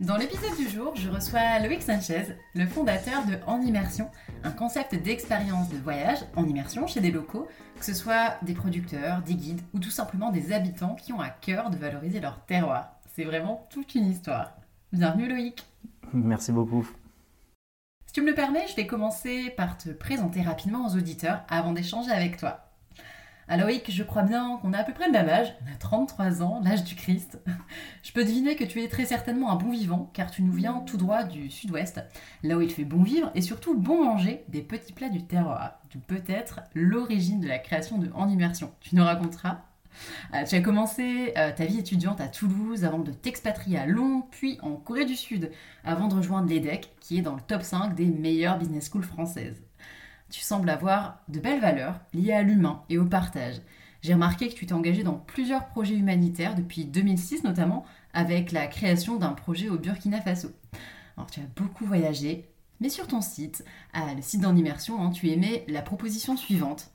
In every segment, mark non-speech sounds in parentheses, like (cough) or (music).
Dans l'épisode du jour, je reçois Loïc Sanchez, le fondateur de En Immersion, un concept d'expérience de voyage en immersion chez des locaux, que ce soit des producteurs, des guides ou tout simplement des habitants qui ont à cœur de valoriser leur terroir. C'est vraiment toute une histoire. Bienvenue Loïc. Merci beaucoup. Si tu me le permets, je vais commencer par te présenter rapidement aux auditeurs avant d'échanger avec toi. Alors Loïc, je crois bien qu'on a à peu près le même âge, on a 33 ans, l'âge du Christ. (laughs) Je peux deviner que tu es très certainement un bon vivant, car tu nous viens tout droit du sud-ouest, là où il fait bon vivre et surtout bon manger des petits plats du terroir, d'où peut-être l'origine de la création de En Immersion. Tu nous raconteras euh, tu as commencé euh, ta vie étudiante à Toulouse avant de t'expatrier à Londres, puis en Corée du Sud, avant de rejoindre l'EDEC, qui est dans le top 5 des meilleures business schools françaises tu sembles avoir de belles valeurs liées à l'humain et au partage. J'ai remarqué que tu t'es engagé dans plusieurs projets humanitaires depuis 2006 notamment avec la création d'un projet au Burkina Faso. Alors tu as beaucoup voyagé, mais sur ton site, le site d'en immersion, hein, tu aimais la proposition suivante.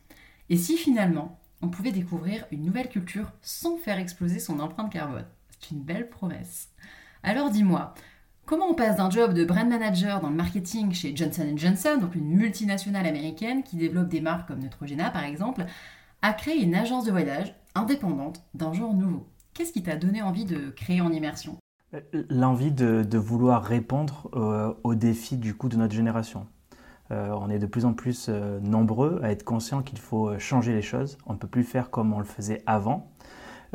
Et si finalement on pouvait découvrir une nouvelle culture sans faire exploser son empreinte carbone? C'est une belle promesse. Alors dis-moi, Comment on passe d'un job de brand manager dans le marketing chez Johnson Johnson, donc une multinationale américaine qui développe des marques comme Neutrogena par exemple, à créer une agence de voyage indépendante d'un genre nouveau? Qu'est-ce qui t'a donné envie de créer en immersion? Euh, L'envie de, vouloir répondre euh, aux défis du coup de notre génération. Euh, on est de plus en plus nombreux à être conscients qu'il faut changer les choses. On ne peut plus faire comme on le faisait avant.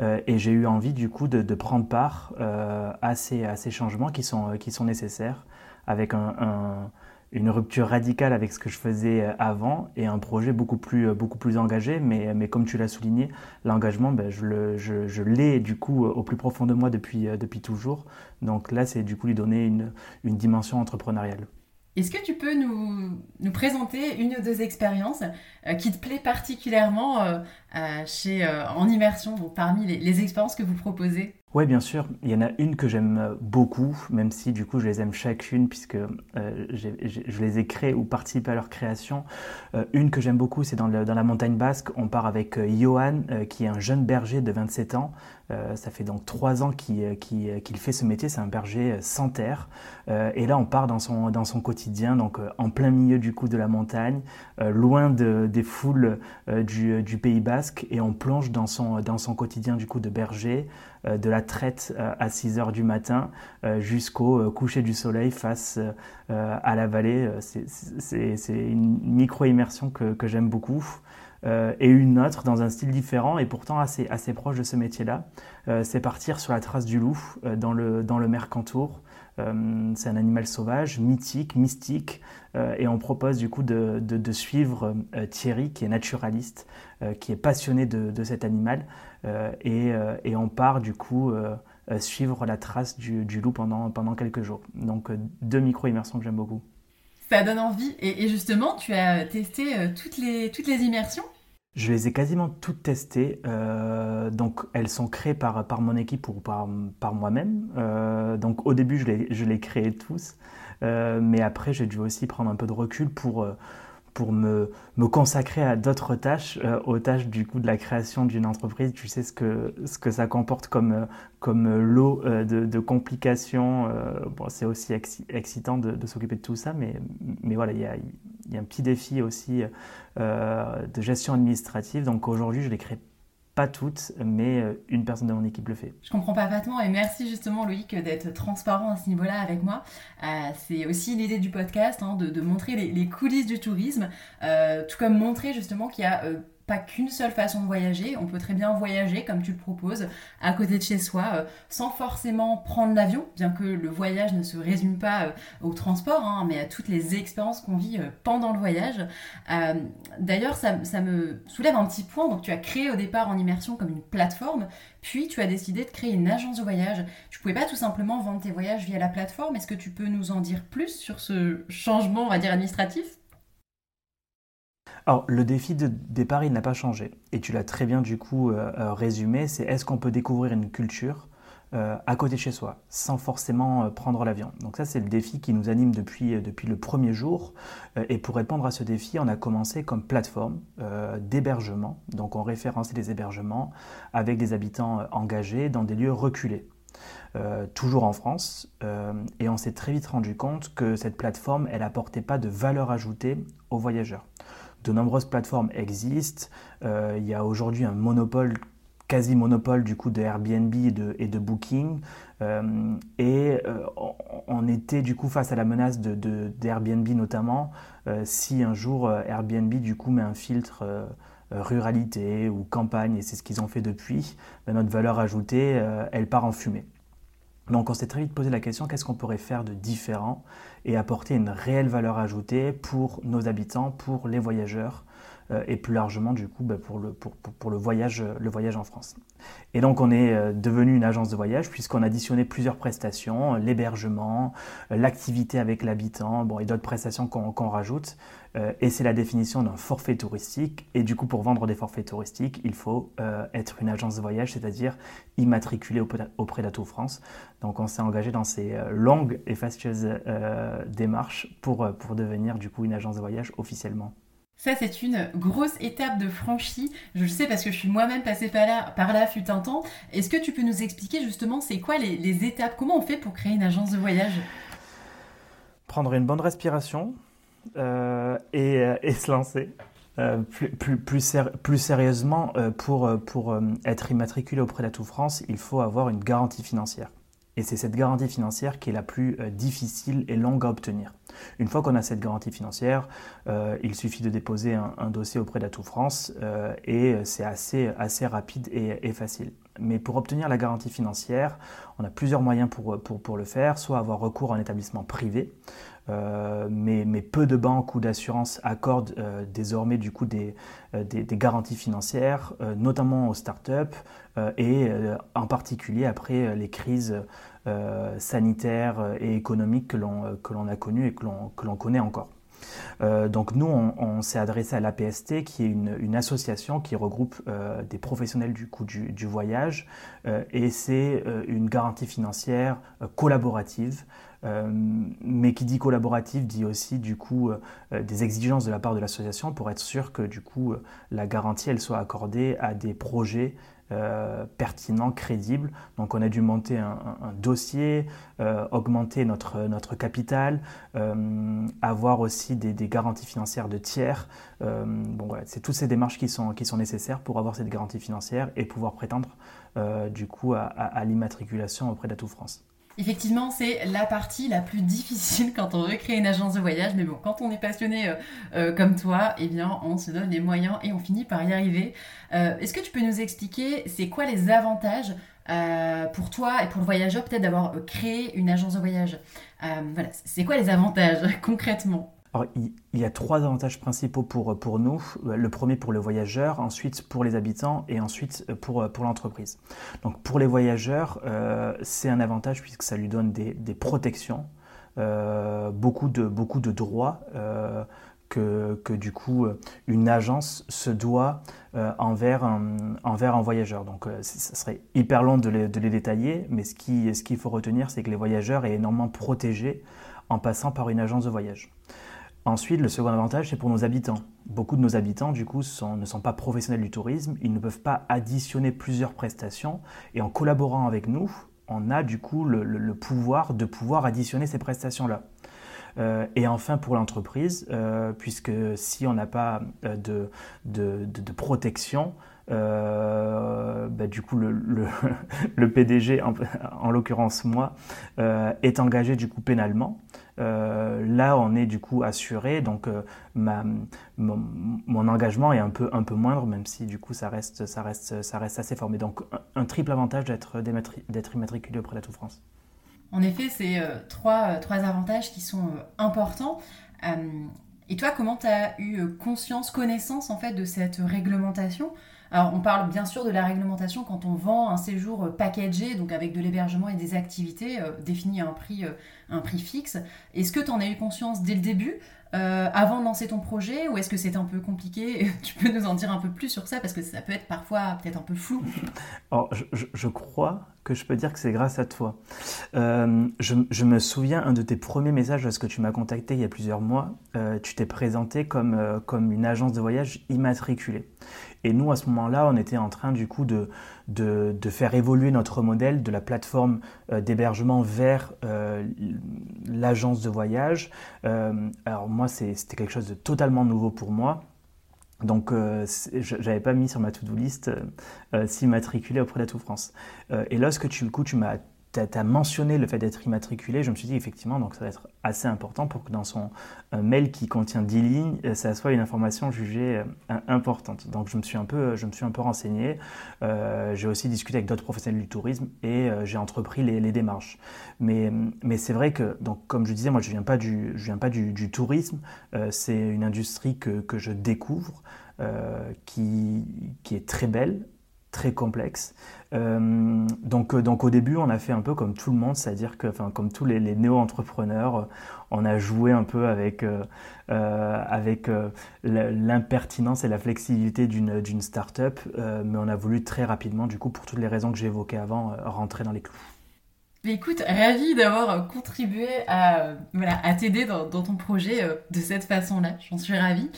Euh, et j'ai eu envie du coup de, prendre part euh, à, ces, changements qui sont, euh, nécessaires avec une rupture radicale avec ce que je faisais avant et un projet beaucoup plus, engagé. Mais, comme tu l'as souligné, l'engagement, ben, je, l'ai du coup au plus profond de moi depuis, toujours. Donc là, c'est du coup lui donner une dimension entrepreneuriale. Est-ce que tu peux nous, présenter une ou deux expériences qui te plaît particulièrement chez, en immersion, parmi les expériences que vous proposez? Oui, bien sûr. Il y en a une que j'aime beaucoup, même si du coup je les aime chacune puisque euh, je les ai créées ou participé à leur création. Euh, une que j'aime beaucoup, c'est dans, la montagne basque. On part avec euh, Johan, qui est un jeune berger de 27 ans. Ça fait donc trois ans qu'il fait ce métier. C'est un berger sans terre. et là, on part dans son, quotidien, donc en plein milieu du coup de la montagne, loin de, des foules du, Pays basque, et on plonge dans son, quotidien du coup de berger. Euh, de la traite euh, à 6 heures du matin euh, jusqu'au coucher du soleil face à la vallée. C'est une micro-immersion que, j'aime beaucoup. Et une autre dans un style différent et pourtant assez, proche de ce métier-là. c'est partir sur la trace du loup dans, le, dans le Mercantour. c'est un animal sauvage, mythique, mystique, et on propose du coup de, suivre Thierry, qui est naturaliste, qui est passionné de, cet animal, euh, euh, et, on part du coup euh, suivre la trace du, loup pendant, pendant quelques jours. Donc deux micro-immersions que j'aime beaucoup. Donne envie. Et, justement, tu as testé toutes, les, toutes les immersions? Je les ai quasiment toutes testées. donc, elles sont créées par, mon équipe ou par, moi-même. donc, au début, je les, je les créais tous. mais après, j'ai dû aussi prendre un peu de recul pour, pour me, consacrer à d'autres tâches, euh, aux tâches du coup de la création d'une entreprise. Tu sais ce que, ce que ça comporte comme, euh, comme lot euh, de, de, complications. bon, c'est aussi excitant de, s'occuper de tout ça, mais, mais voilà, il y a, y a un petit défi aussi de gestion administrative. Donc aujourd'hui, je les crée pas toutes, mais euh, une personne de mon équipe le fait. Je comprends parfaitement et merci justement Loïc d'être transparent à ce niveau-là avec moi. Euh, c'est aussi l'idée du podcast, hein, de, montrer les, coulisses du tourisme, euh, tout comme montrer justement qu'il y a pas qu'une seule façon de voyager. On peut très bien voyager, comme tu le proposes, à côté de chez soi, euh, sans forcément prendre l'avion, bien que le voyage ne se résume pas euh, au transport, hein, mais à toutes les expériences qu'on vit euh, pendant le voyage. D'ailleurs, ça, me soulève un petit point. Donc, tu as créé au départ en immersion comme une plateforme, puis tu as décidé de créer une agence de voyage. Tu pouvais pas tout simplement vendre tes voyages via la plateforme. Est-ce que tu peux nous en dire plus sur ce changement, on va dire, administratif? Alors, le défi de départ, il n'a pas changé. Et tu l'as très bien, du coup, euh, euh, résumé. C'est est-ce qu'on peut découvrir une culture euh, à côté de chez soi, sans forcément prendre l'avion? Donc ça, c'est le défi qui nous anime depuis, depuis le premier jour. et pour répondre à ce défi, on a commencé comme plateforme d'hébergement. Donc on référençait des hébergements avec des habitants engagés dans des lieux reculés. toujours en France, et on s'est très vite rendu compte que cette plateforme, elle n'apportait pas de valeur ajoutée aux voyageurs. De nombreuses plateformes existent. Euh, il y a aujourd'hui un monopole, quasi monopole du coup de Airbnb et de, de Booking. Euh, et euh, on était du coup face à la menace de, d'Airbnb notamment si un jour Airbnb du coup met un filtre ruralité ou campagne et c'est ce qu'ils ont fait depuis, ben, notre valeur ajoutée elle part en fumée. Donc on s'est très vite posé la question qu'est-ce qu'on pourrait faire de différent et apporter une réelle valeur ajoutée pour nos habitants, pour les voyageurs et plus largement du coup bah, pour, le, voyage, le voyage en France. Et donc on est euh, devenu une agence de voyage puisqu'on a additionné plusieurs prestations, l'hébergement, l'activité avec l'habitant bon, et d'autres prestations qu'on rajoute. Euh, et c'est la définition d'un forfait touristique. Et du coup, pour vendre des forfaits touristiques, il faut être une agence de voyage, c'est-à-dire immatriculée auprès d'Atout France. Donc on s'est engagé dans ces longues et fastueuses démarches pour, pour devenir du coup une agence de voyage officiellement. Ça, c'est une grosse étape de franchie. Je le sais parce que je suis moi-même passée par là, par là fut un temps. Est-ce que tu peux nous expliquer justement c'est quoi les, étapes? Comment on fait pour créer une agence de voyage? Prendre une bonne respiration euh, euh, et, se lancer. Euh, plus, plus, sérieusement, pour, être immatriculé auprès d'Atout France, il faut avoir une garantie financière. Et c'est cette garantie financière qui est la plus euh, difficile et longue à obtenir. Une fois qu'on a cette garantie financière, euh, il suffit de déposer un, dossier auprès d'Atout France euh, et c'est assez, assez rapide et, facile. Mais pour obtenir la garantie financière, on a plusieurs moyens pour, le faire, soit avoir recours à un établissement privé, mais, mais, peu de banques ou d'assurances accordent désormais du coup des, des, des garanties financières, notamment aux startups et en particulier après les crises euh, sanitaire et économique que l'on, a connu et que l'on connaît encore. Euh, donc nous, on, s'est adressé à l'APST, qui est une, association qui regroupe euh, des professionnels du, coup, du, voyage, et c'est une garantie financière collaborative. mais qui dit collaborative dit aussi du coup des exigences de la part de l'association pour être sûr que du coup la garantie soit accordée à des projets euh, pertinent, crédible. Donc on a dû monter un, dossier, euh, augmenter notre, capital, euh, avoir aussi des, garanties financières de tiers. bon voilà, c'est toutes ces démarches qui sont, qui sont nécessaires pour avoir cette garantie financière et pouvoir prétendre du coup à, à l'immatriculation auprès d'Atout France. Effectivement, c'est la partie la plus difficile (laughs) quand on veut créer une agence de voyage. Mais bon, quand on est passionné euh, euh, comme toi, eh bien, on se donne les moyens et on finit par y arriver. Euh, est-ce que tu peux nous expliquer, c'est quoi les avantages pour toi et pour le voyageur peut-être d'avoir créé une agence de voyage? Voilà, c'est quoi les avantages (laughs) concrètement? Il y a trois avantages principaux pour, pour nous. Le premier pour le voyageur, ensuite pour les habitants et ensuite pour, pour l'entreprise. Donc pour les voyageurs, euh, c'est un avantage puisque ça lui donne des, des protections, euh, beaucoup, de, beaucoup de droits euh, que, que, du coup une agence se doit envers, un, envers un voyageur. Donc ça serait hyper long de les, de les détailler, mais ce qu'il ce qu'il faut retenir, c'est que les voyageurs est énormément protégés en passant par une agence de voyage. Ensuite, le second avantage, c'est pour nos habitants. Beaucoup de nos habitants, du coup, ne sont pas professionnels du tourisme, ils ne peuvent pas additionner plusieurs prestations, et en collaborant avec nous, on a du coup le, pouvoir de pouvoir additionner ces prestations-là. et enfin pour l'entreprise, puisque si on n'a pas de, de, protection, bah, du coup, le, (laughs) PDG, en l'occurrence moi, est engagé du coup pénalement. Euh, là, on est du coup assuré, donc euh, mon, engagement est un peu, un peu moindre, même si du coup ça reste, ça reste, ça reste assez fort. Mais donc un, triple avantage d'être, d'être immatriculé auprès de France. En effet, c'est euh, trois, trois avantages qui sont importants. et toi, comment tu as eu conscience, connaissance en fait de cette réglementation? Alors, on parle bien sûr de la réglementation quand on vend un séjour euh, packagé, donc avec de l'hébergement et des activités euh, définies à un prix, euh, un prix fixe. Est-ce que tu en as eu conscience dès le début avant de lancer ton projet ou est-ce que c'est un peu compliqué (laughs) Tu peux nous en dire un peu plus sur ça parce que ça peut être parfois peut-être un peu flou. (laughs) Alors, je, crois que je peux dire que c'est grâce à toi. je, me souviens un de tes premiers messages lorsque tu m'as contacté il y a plusieurs mois. tu t'es présenté comme, comme une agence de voyage immatriculée. Et nous, à ce moment-là, on était en train du coup de, de, faire évoluer notre modèle de la plateforme euh, d'hébergement vers euh, l'agence de voyage. Euh, alors moi, c'était quelque chose de totalement nouveau pour moi. Donc, je n'avais pas mis sur ma to-do list s'immatriculer auprès d'Atout France. et lorsque tu, coup, tu m'as tu as, mentionné le fait d'être immatriculé, je me suis dit effectivement, donc ça va être assez important pour que dans son euh, mail qui contient 10 lignes, euh, ça soit une information jugée euh, importante. Donc je me suis un peu, je me suis un peu renseigné, j'ai aussi discuté avec d'autres professionnels du tourisme et j'ai entrepris les, démarches. Mais, mais c'est vrai que, donc, comme je disais, moi je ne viens pas du, je viens pas du, tourisme, c'est une industrie que, que je découvre. qui, qui est très belle, très complexe. Euh, donc, euh, donc au début, on a fait un peu comme tout le monde, c'est-à-dire que, enfin, comme tous les, néo-entrepreneurs, euh, on a joué un peu avec, avec l'impertinence et la flexibilité d'une start-up, mais on a voulu très rapidement, du coup, pour toutes les raisons que j'ai évoquées avant, rentrer dans les clous écoute, ravi d'avoir euh, contribué à, voilà, à t'aider dans, ton projet euh, de cette façon-là. J'en suis ravie.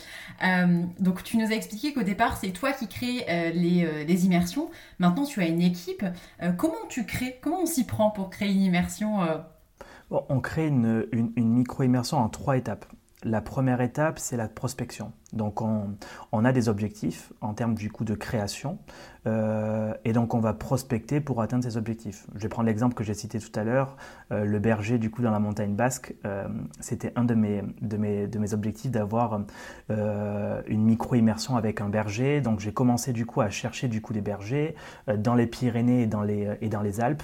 Euh, donc, tu nous as expliqué qu'au départ, c'est toi qui crée les, les, immersions. Maintenant, tu as une équipe. comment tu crées Comment on s'y prend pour créer une immersion On crée une, une, une micro-immersion en trois étapes. La première étape, c'est la prospection. Donc on, a des objectifs en termes du coût de création. Euh, et donc on va prospecter pour atteindre ces objectifs. Je vais prendre l'exemple que j'ai cité tout à l'heure, euh, le berger du coup dans la montagne basque. Euh, c'était un de mes, de mes, de mes objectifs d'avoir une micro-immersion avec un berger. Donc j'ai commencé du coup à chercher du coup des bergers dans les Pyrénées et dans les, Alpes.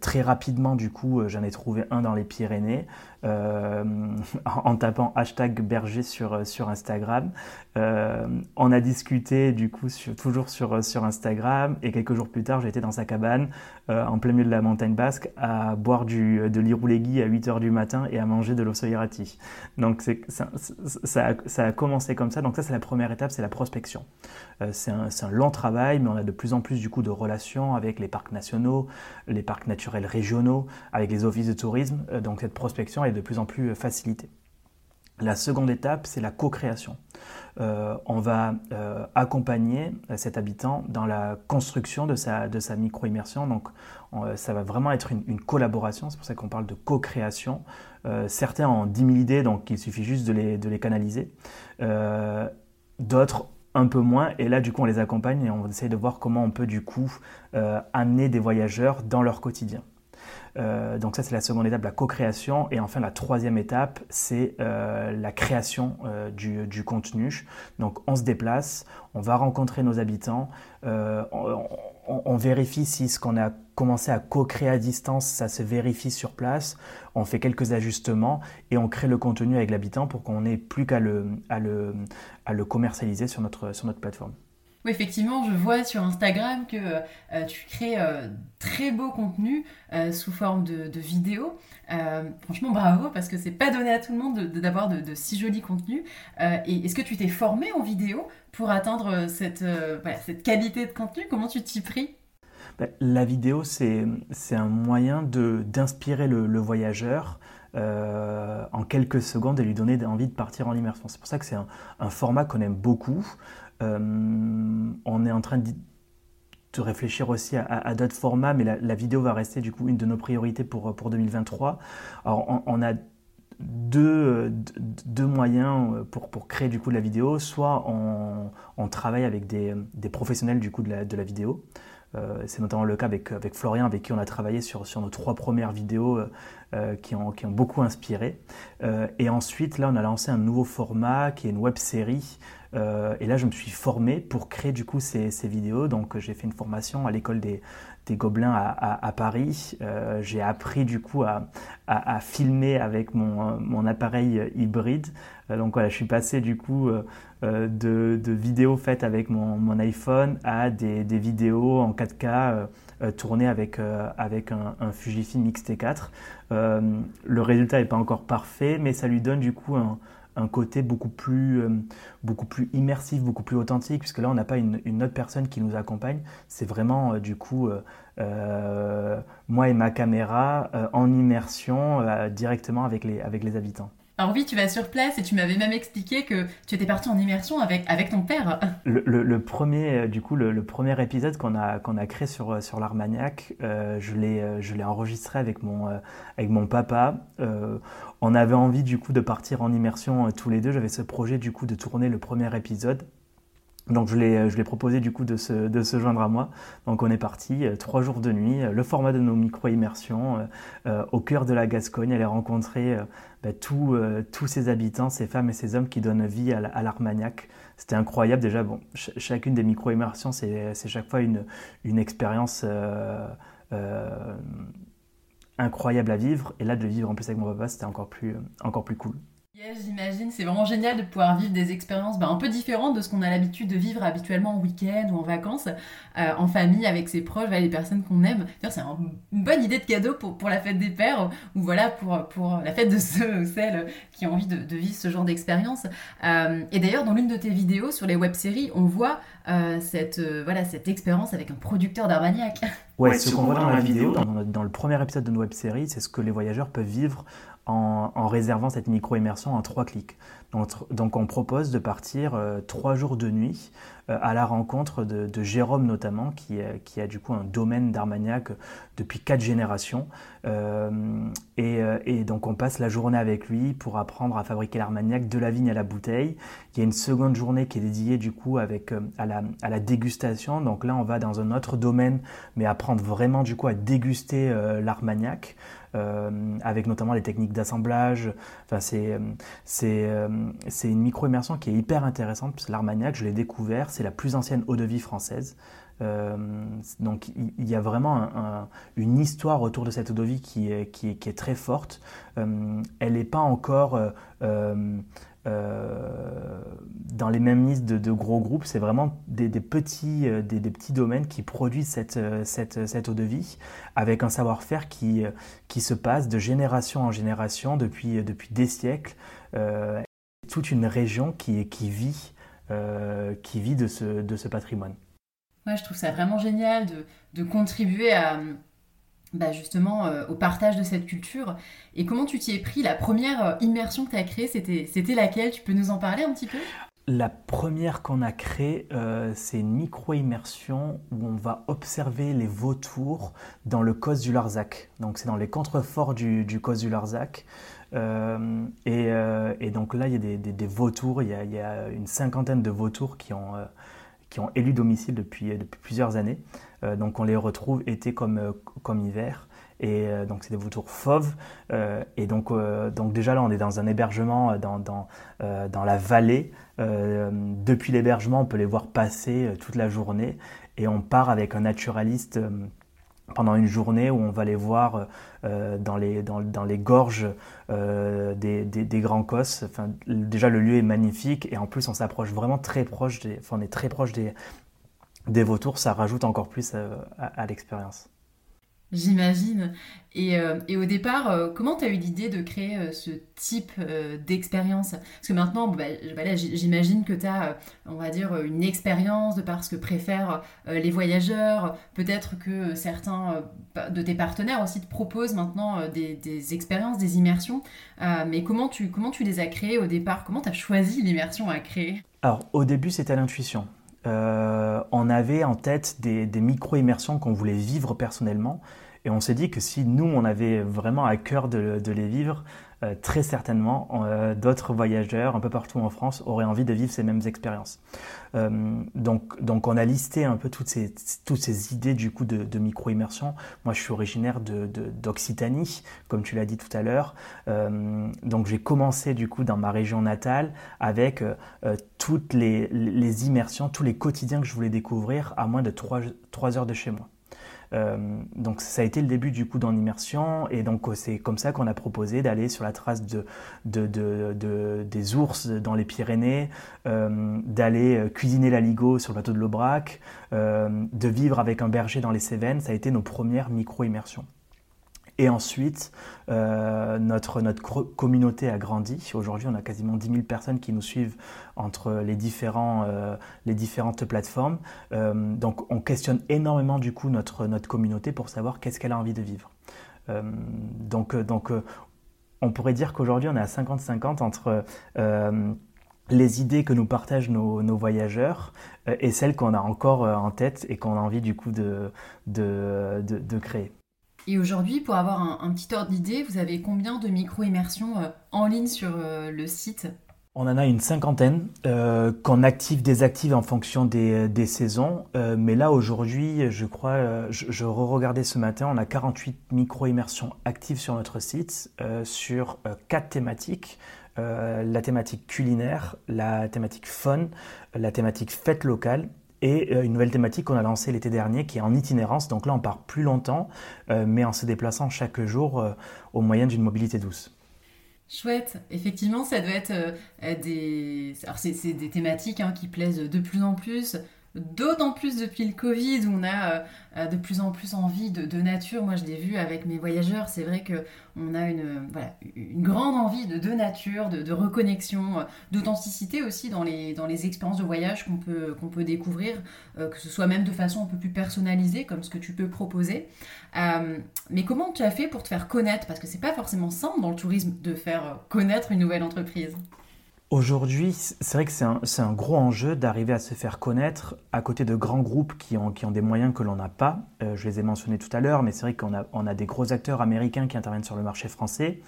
très rapidement du coup j'en ai trouvé un dans les Pyrénées (laughs) en tapant hashtag berger sur Instagram. On a discuté du coup toujours sur, sur Instagram et quelques jours plus tard, j'étais dans sa cabane euh, en plein milieu de la montagne basque à boire de l'iroulegui à 8 h du matin et à manger de l'ossoirati. Donc ça, a, commencé comme ça. Donc ça, c'est la première étape, c'est la prospection. Euh, c'est un, long travail, mais on a de plus en plus du coup de relations avec les parcs nationaux, les parcs naturels régionaux, avec les offices de tourisme. Euh, donc cette prospection est de plus en plus facilitée. La seconde étape, c'est la co-création. Euh, on va euh, accompagner euh, cet habitant dans la construction de sa, de micro-immersion. Donc, ça va vraiment être une, collaboration. C'est pour ça qu'on parle de co-création. certains ont 10 000 idées, donc il suffit juste de les, de les canaliser. D'autres un peu moins. Et là, du coup, on les accompagne et on essaie de voir comment on peut, du coup, amener des voyageurs dans leur quotidien. Euh, donc ça, c'est la seconde étape, la co-création. Et enfin, la troisième étape, c'est euh, la création euh, du, contenu. Donc on se déplace, on va rencontrer nos habitants, on, vérifie si ce qu'on a commencé à co-créer à distance, ça se vérifie sur place, on fait quelques ajustements et on crée le contenu avec l'habitant pour qu'on n'ait plus qu'à le, le, à le commercialiser sur notre, sur notre plateforme. Effectivement, je vois sur Instagram que euh, tu crées euh, très beau contenu euh, sous forme de, vidéos. franchement, bravo, parce que c'est pas donné à tout le monde d'avoir de, si jolis contenus. et est-ce que tu t'es formé en vidéo pour atteindre cette, qualité de contenu? Comment tu t'y pris ben, La vidéo, c'est un moyen d'inspirer le, voyageur. en quelques secondes et lui donner envie de partir en immersion. C'est pour ça que c'est un, format qu'on aime beaucoup. Euh, on est en train de, réfléchir aussi à, d'autres formats, mais la, vidéo va rester du coup une de nos priorités pour, pour 2023. Alors on, a deux, deux, moyens pour, pour, créer du coup de la vidéo. Soit on, travaille avec des, des, professionnels du coup de la, de la vidéo. Euh, c'est notamment le cas avec, avec Florian, avec qui on a travaillé sur, sur nos trois premières vidéos euh, qui, ont, qui ont beaucoup inspiré. et ensuite, là, on a lancé un nouveau format qui est une web série et là, je me suis formé pour créer du coup ces, vidéos. Donc, j'ai fait une formation à l'école des, Gobelins à, Paris. Euh, j'ai appris du coup à, filmer avec mon, appareil hybride. Euh, donc voilà, je suis passé du coup euh, de, vidéos faites avec mon, iPhone à des, vidéos en 4K tournées avec, avec un, Fujifilm X-T4. le résultat n'est pas encore parfait, mais ça lui donne du coup un, un côté beaucoup plus, euh, beaucoup plus immersif, beaucoup plus authentique, puisque là, on n'a pas une, autre personne qui nous accompagne. C'est vraiment, euh, du coup, euh, moi et ma caméra en immersion directement avec les, avec les habitants. Alors oui, tu vas sur place et tu m'avais même expliqué que tu étais parti en immersion avec, avec ton père. Le, premier, du coup, le, premier épisode qu'on a, a créé sur, sur l'Armagnac, je l'ai enregistré avec mon, avec mon papa on avait envie du coup de partir en immersion euh, tous les deux. J'avais ce projet du coup de tourner le premier épisode. Donc je l'ai, euh, je proposé du coup de se, joindre à moi. Donc on est parti, euh, trois jours de nuit, le format de nos micro-immersions, au cœur de la Gascogne, aller rencontrer bah, tous ces habitants, ces femmes et ces hommes qui donnent vie à, l'Armagnac. C'était incroyable déjà. Bon, chacune des micro-immersions, c'est, chaque fois une, expérience incroyable à vivre. Et là, de vivre en plus avec mon papa, c'était euh, encore plus cool. J'imagine, c'est vraiment génial de pouvoir vivre des expériences bah, un peu différentes de ce qu'on a l'habitude de vivre habituellement en week-end ou en vacances, euh, en famille, avec ses proches, les personnes qu'on aime. C'est une bonne idée de cadeau pour, pour la fête des pères ou voilà pour, pour la fête de ceux ou celles qui ont envie de, vivre ce genre d'expérience. Euh, et d'ailleurs, dans l'une de tes vidéos sur les web-séries, on voit cette, voilà, cette expérience avec un producteur d'Armagnac. Ouais, ce qu'on voit dans la vidéo, dans, le premier épisode de nos web série, c'est ce que les voyageurs peuvent vivre en, réservant cette micro-immersion en trois clics. Donc, on propose de partir euh, trois jours de nuit euh, à la rencontre de, Jérôme notamment, qui, a du coup un domaine d'Armagnac depuis quatre générations. Euh, et, donc on passe la journée avec lui pour apprendre à fabriquer l'Armagnac de la vigne à la bouteille. Il y a une seconde journée qui est dédiée du coup avec, à, la, à la dégustation. Donc là on va dans un autre domaine, mais apprendre vraiment du coup à déguster l'Armagnac. Euh, avec notamment les techniques d'assemblage. Enfin, c'est, c'est, euh, c'est une micro-immersion qui est hyper intéressante, l'Armagnac, je l'ai découvert, c'est la plus ancienne eau de vie française. Euh, donc il y a vraiment une histoire autour de cette eau de vie qui est, qui est, très forte. elle n'est pas encore euh, dans les mêmes listes de, gros groupes, c'est vraiment des, petits, euh, des, petits domaines qui produisent cette, euh, cette, cette eau de vie avec un savoir-faire qui, qui se passe de génération en génération depuis, depuis des siècles. toute une région qui, vit, qui vit de, ce, de ce patrimoine. Moi, je trouve ça vraiment génial de, de contribuer à, bah justement euh, au partage de cette culture. Et comment tu t'y es pris La première euh, immersion que tu as créée, c'était laquelle? Tu peux nous en parler un petit peu? La première qu'on a créée, euh, c'est une micro-immersion où on va observer les vautours dans le Cos du Larzac. Donc c'est dans les contreforts du, du Cos du Larzac. et, et, donc là, il y a des, des, vautours, il y a, il y a, une cinquantaine de vautours qui ont, qui ont élu domicile depuis, depuis plusieurs années. Euh, donc on les retrouve été comme, euh, comme hiver. Et euh, donc c'est des vautours fauves. et donc, donc déjà là, on est dans un hébergement dans, dans, dans la vallée. depuis l'hébergement, on peut les voir passer toute la journée. Et on part avec un naturaliste pendant une journée où on va les voir dans, les, dans, les gorges des, des, grands cosses. Enfin, déjà, le lieu est magnifique et en plus, on s'approche vraiment très proche des, enfin, on est très proche des, des vautours, ça rajoute encore plus euh, à, l'expérience. J'imagine. Et, euh, au départ, euh, comment tu as eu l'idée de créer ce type d'expérience? Parce que maintenant, bah, j'imagine que tu as, on va dire, une expérience de par ce que préfèrent les voyageurs. Peut-être que certains de tes partenaires aussi te proposent maintenant des, des expériences, des immersions. mais comment tu, comment tu les as créées au départ? Comment tu as choisi l'immersion à créer? Alors, au début, c'était à l'intuition. Euh, on avait en tête des, micro-immersions qu'on voulait vivre personnellement. Et on s'est dit que si nous, on avait vraiment à cœur de, les vivre, très certainement d'autres voyageurs un peu partout en France auraient envie de vivre ces mêmes expériences. donc, donc on a listé un peu toutes ces, toutes ces idées du coup de, micro-immersion. Moi je suis originaire d'Occitanie, de, comme tu l'as dit tout à l'heure. donc j'ai commencé du coup dans ma région natale avec toutes les, les, immersions, tous les quotidiens que je voulais découvrir à moins de 3, 3 heures de chez moi. Euh, donc ça a été le début du coup dans l'immersion et donc euh, c'est comme ça qu'on a proposé d'aller sur la trace de, des ours dans les Pyrénées, euh, d'aller cuisiner la ligo sur le plateau de l'Aubrac, de vivre avec un berger dans les Cévennes. Ça a été nos premières micro-immersions. Et ensuite, euh, notre, notre communauté a grandi. Aujourd'hui, on a quasiment 10 000 personnes qui nous suivent entre les, différents, euh, les différentes plateformes. Euh, donc, on questionne énormément du coup notre, notre communauté pour savoir qu'est-ce qu'elle a envie de vivre. donc, donc on pourrait dire qu'aujourd'hui, on est à 50-50 entre les idées que nous partagent nos, nos voyageurs et celles qu'on a encore en tête et qu'on a envie du coup de, de, de, de créer. Et aujourd'hui, pour avoir un, petit ordre d'idée, vous avez combien de micro-immersions euh, en ligne sur euh, le site? On en a une cinquantaine euh, qu'on active, désactive en fonction des, saisons. mais là, aujourd'hui, je crois, je, re-regardais ce matin, on a 48 micro-immersions actives sur notre site sur quatre thématiques. la thématique culinaire, la thématique fun, la thématique fête locale et euh, une nouvelle thématique qu'on a lancée l'été dernier qui est en itinérance. Donc là, on part plus longtemps, euh, mais en se déplaçant chaque jour euh, au moyen d'une mobilité douce. Chouette, effectivement, ça doit être des. Alors, c'est des thématiques hein, qui plaisent de plus en plus. D'autant plus depuis le Covid où on a euh, de plus en plus envie de, nature. Moi, je l'ai vu avec mes voyageurs. C'est vrai qu'on a une, une grande envie de, nature, de, reconnexion, euh, d'authenticité aussi dans les, expériences de voyage qu'on peut, découvrir, euh, que ce soit même de façon un peu plus personnalisée, comme ce que tu peux proposer. mais comment tu as fait pour te faire connaître? Parce que c'est pas forcément simple dans le tourisme de faire connaître une nouvelle entreprise. Aujourd'hui, c'est vrai que c'est un, gros enjeu d'arriver à se faire connaître à côté de grands groupes qui ont, des moyens que l'on n'a pas. Euh, je les ai mentionnés tout à l'heure, mais c'est vrai qu'on a, des gros acteurs américains qui interviennent sur le marché français.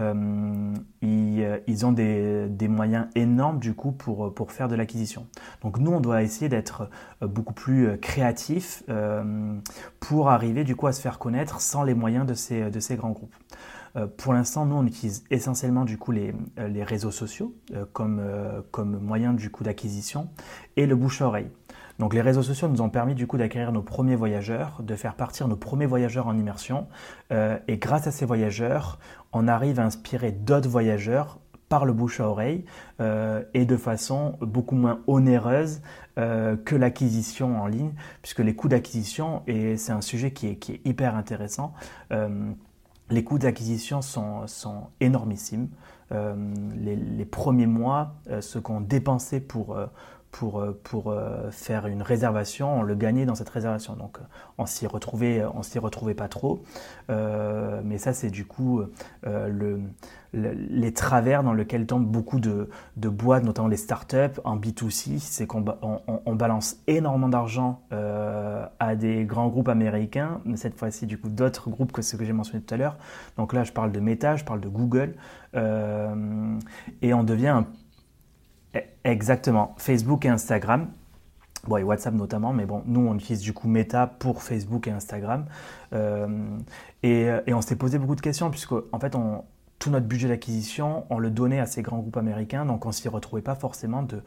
Euh, ils, ils, ont des, moyens énormes du coup pour, faire de l'acquisition. Donc nous, on doit essayer d'être beaucoup plus créatifs euh, pour arriver du coup à se faire connaître sans les moyens de ces grands groupes. Euh, pour l'instant, nous, on utilise essentiellement du coup les, euh, les réseaux sociaux euh, comme, comme moyen du coup d'acquisition et le bouche à oreille. Donc les réseaux sociaux nous ont permis du coup d'acquérir nos premiers voyageurs, de faire partir nos premiers voyageurs en immersion. et grâce à ces voyageurs, on arrive à inspirer d'autres voyageurs par le bouche à oreille et de façon beaucoup moins onéreuse que l'acquisition en ligne, puisque les coûts d'acquisition, et c'est un sujet qui est, qui est hyper intéressant, les coûts d'acquisition sont, sont, énormissimes. Euh, les, premiers mois, euh, ce qu'on dépensait pour, euh, pour, pour faire une réservation, on le gagnait dans cette réservation. Donc on s'y retrouvait, on s'y retrouvait pas trop. mais ça, c'est du coup le, les travers dans lesquels tombent beaucoup de, boîtes, notamment les startups en B2C, c'est qu'on on, balance énormément d'argent euh, à des grands groupes américains, mais cette fois-ci du coup d'autres groupes que ceux que j'ai mentionnés tout à l'heure. Donc là, je parle de Meta, je parle de Google, euh, et on devient exactement Facebook et Instagram. Bon, et WhatsApp notamment, mais bon, nous on utilise du coup Meta pour Facebook et Instagram. Euh, et, on s'est posé beaucoup de questions, puisque en fait on, tout notre budget d'acquisition, on le donnait à ces grands groupes américains, donc on ne s'y retrouvait pas forcément de,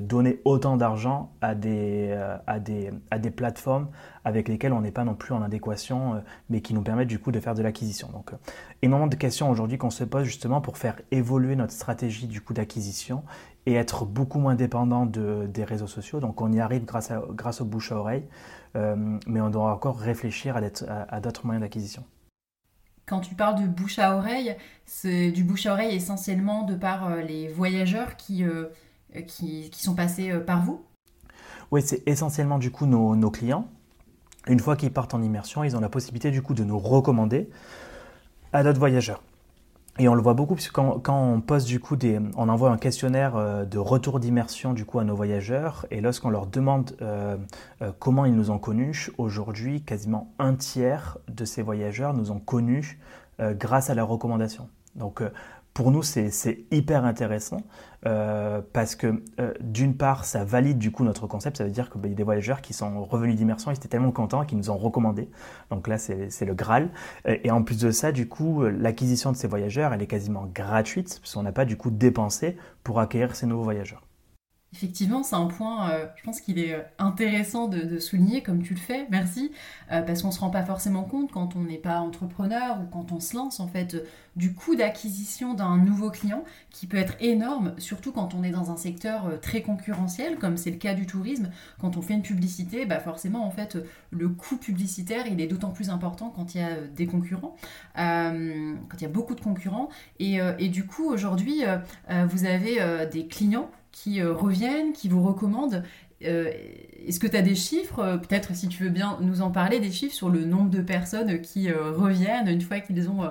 donner autant d'argent à des, euh, à, des, plateformes avec lesquelles on n'est pas non plus en adéquation, euh, mais qui nous permettent du coup de faire de l'acquisition. Donc, euh, énormément de questions aujourd'hui qu'on se pose justement pour faire évoluer notre stratégie du coup d'acquisition et être beaucoup moins dépendant de, des réseaux sociaux. Donc, on y arrive grâce, à, grâce au bouche à oreille, mais on doit encore réfléchir à d'autres moyens d'acquisition. Quand tu parles de bouche à oreille, c'est du bouche à oreille essentiellement de par euh, les voyageurs qui, euh, sont passés euh, par vous? Oui, c'est essentiellement du coup nos, nos clients. Une fois qu'ils partent en immersion, ils ont la possibilité du coup de nous recommander à d'autres voyageurs. Et on le voit beaucoup puisque quand, on poste du coup des, on envoie un questionnaire euh, de retour d'immersion du coup à nos voyageurs et lorsqu'on leur demande euh, euh, comment ils nous ont connus, aujourd'hui quasiment un tiers de ces voyageurs nous ont connus grâce à leurs recommandations. Donc pour nous, c'est hyper intéressant euh, parce que euh, d'une part, ça valide du coup notre concept. Ça veut dire qu'il y a des voyageurs qui sont revenus d'immersion, ils étaient tellement contents qu'ils nous ont recommandé. Donc là, c'est le Graal. Et en plus de ça, du coup, l'acquisition de ces voyageurs, elle est quasiment gratuite parce qu'on n'a pas du coup dépensé pour accueillir ces nouveaux voyageurs. Effectivement, c'est un point, euh, je pense qu'il est euh, intéressant de, souligner comme tu le fais, merci, euh, parce qu'on ne se rend pas forcément compte quand on n'est pas entrepreneur ou quand on se lance en fait du coût d'acquisition d'un nouveau client qui peut être énorme, surtout quand on est dans un secteur très concurrentiel comme c'est le cas du tourisme. Quand on fait une publicité, bah forcément en fait le coût publicitaire il est d'autant plus important quand il y a des concurrents, quand il y a beaucoup de concurrents et, et du coup aujourd'hui vous avez des clients qui euh, reviennent, qui vous recommandent. Euh, est-ce que tu as des chiffres, euh, peut-être si tu veux bien nous en parler, des chiffres sur le nombre de personnes qui reviennent une fois qu'ils ont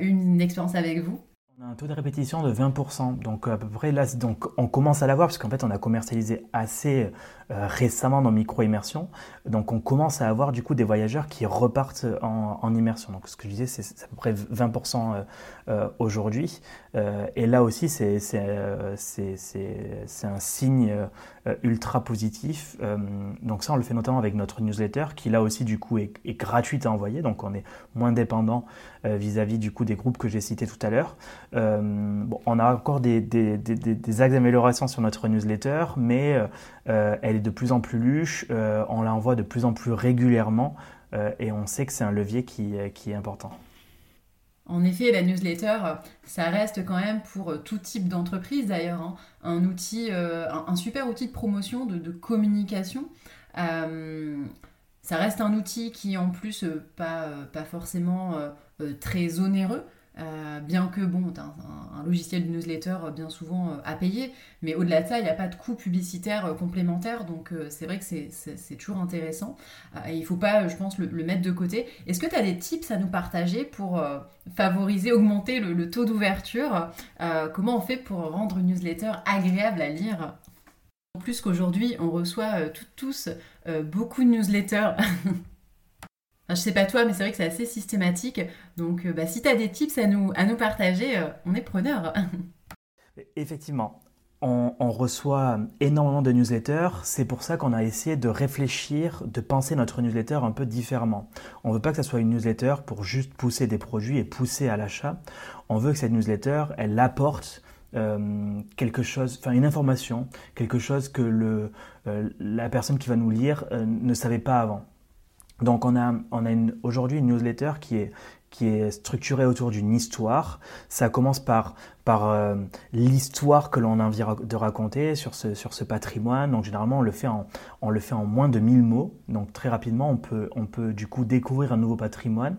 eu une expérience avec vous? Un taux de répétition de 20%, donc à peu près là, donc on commence à l'avoir parce qu'en fait on a commercialisé assez euh, récemment dans micro-immersion. Donc on commence à avoir du coup des voyageurs qui repartent en, immersion. Donc ce que je disais, c'est à peu près 20% euh, euh, aujourd'hui. et là aussi, c'est un signe ultra positif. donc ça, on le fait notamment avec notre newsletter qui là aussi du coup est, gratuite à envoyer. Donc on est moins dépendant vis-à-vis du coup des groupes que j'ai cités tout à l'heure. Bon, on a encore des, des, des, axes d'amélioration sur notre newsletter, mais elle est de plus en plus luche, euh, on l'envoie de plus en plus régulièrement euh, et on sait que c'est un levier qui, qui, est important. En effet, la newsletter, ça reste quand même pour tout type d'entreprise d'ailleurs, hein, un outil, euh, un, super outil de promotion, de, communication. ça reste un outil qui en plus pas, pas forcément très onéreux. Euh, bien que, bon, un, un, logiciel de newsletter euh, bien souvent euh, à payer, mais au-delà de ça, il n'y a pas de coût publicitaire complémentaire, donc c'est vrai que c'est toujours intéressant. et il ne faut pas, je pense, le, mettre de côté. Est-ce que tu as des tips à nous partager pour favoriser, augmenter le, taux d'ouverture? Comment on fait pour rendre une newsletter agréable à lire? En plus qu'aujourd'hui, on reçoit tous beaucoup de newsletters (laughs) je sais pas toi, mais c'est vrai que c'est assez systématique. Donc, euh, bah, si tu as des tips à nous, à nous partager, euh, on est preneur. (laughs) Effectivement, on, reçoit énormément de newsletters. C'est pour ça qu'on a essayé de réfléchir, de penser notre newsletter un peu différemment. On ne veut pas que ça soit une newsletter pour juste pousser des produits et pousser à l'achat. On veut que cette newsletter, elle apporte euh, quelque chose, enfin une information, quelque chose que la personne qui va nous lire ne savait pas avant. Donc on a, aujourd'hui une newsletter qui est, qui est structurée autour d'une histoire. Ça commence par par euh, l'histoire que l'on a envie de raconter sur ce, sur ce patrimoine. Donc généralement on le, fait en, on le fait en moins de 1000 mots. Donc très rapidement on peut, on peut du coup découvrir un nouveau patrimoine.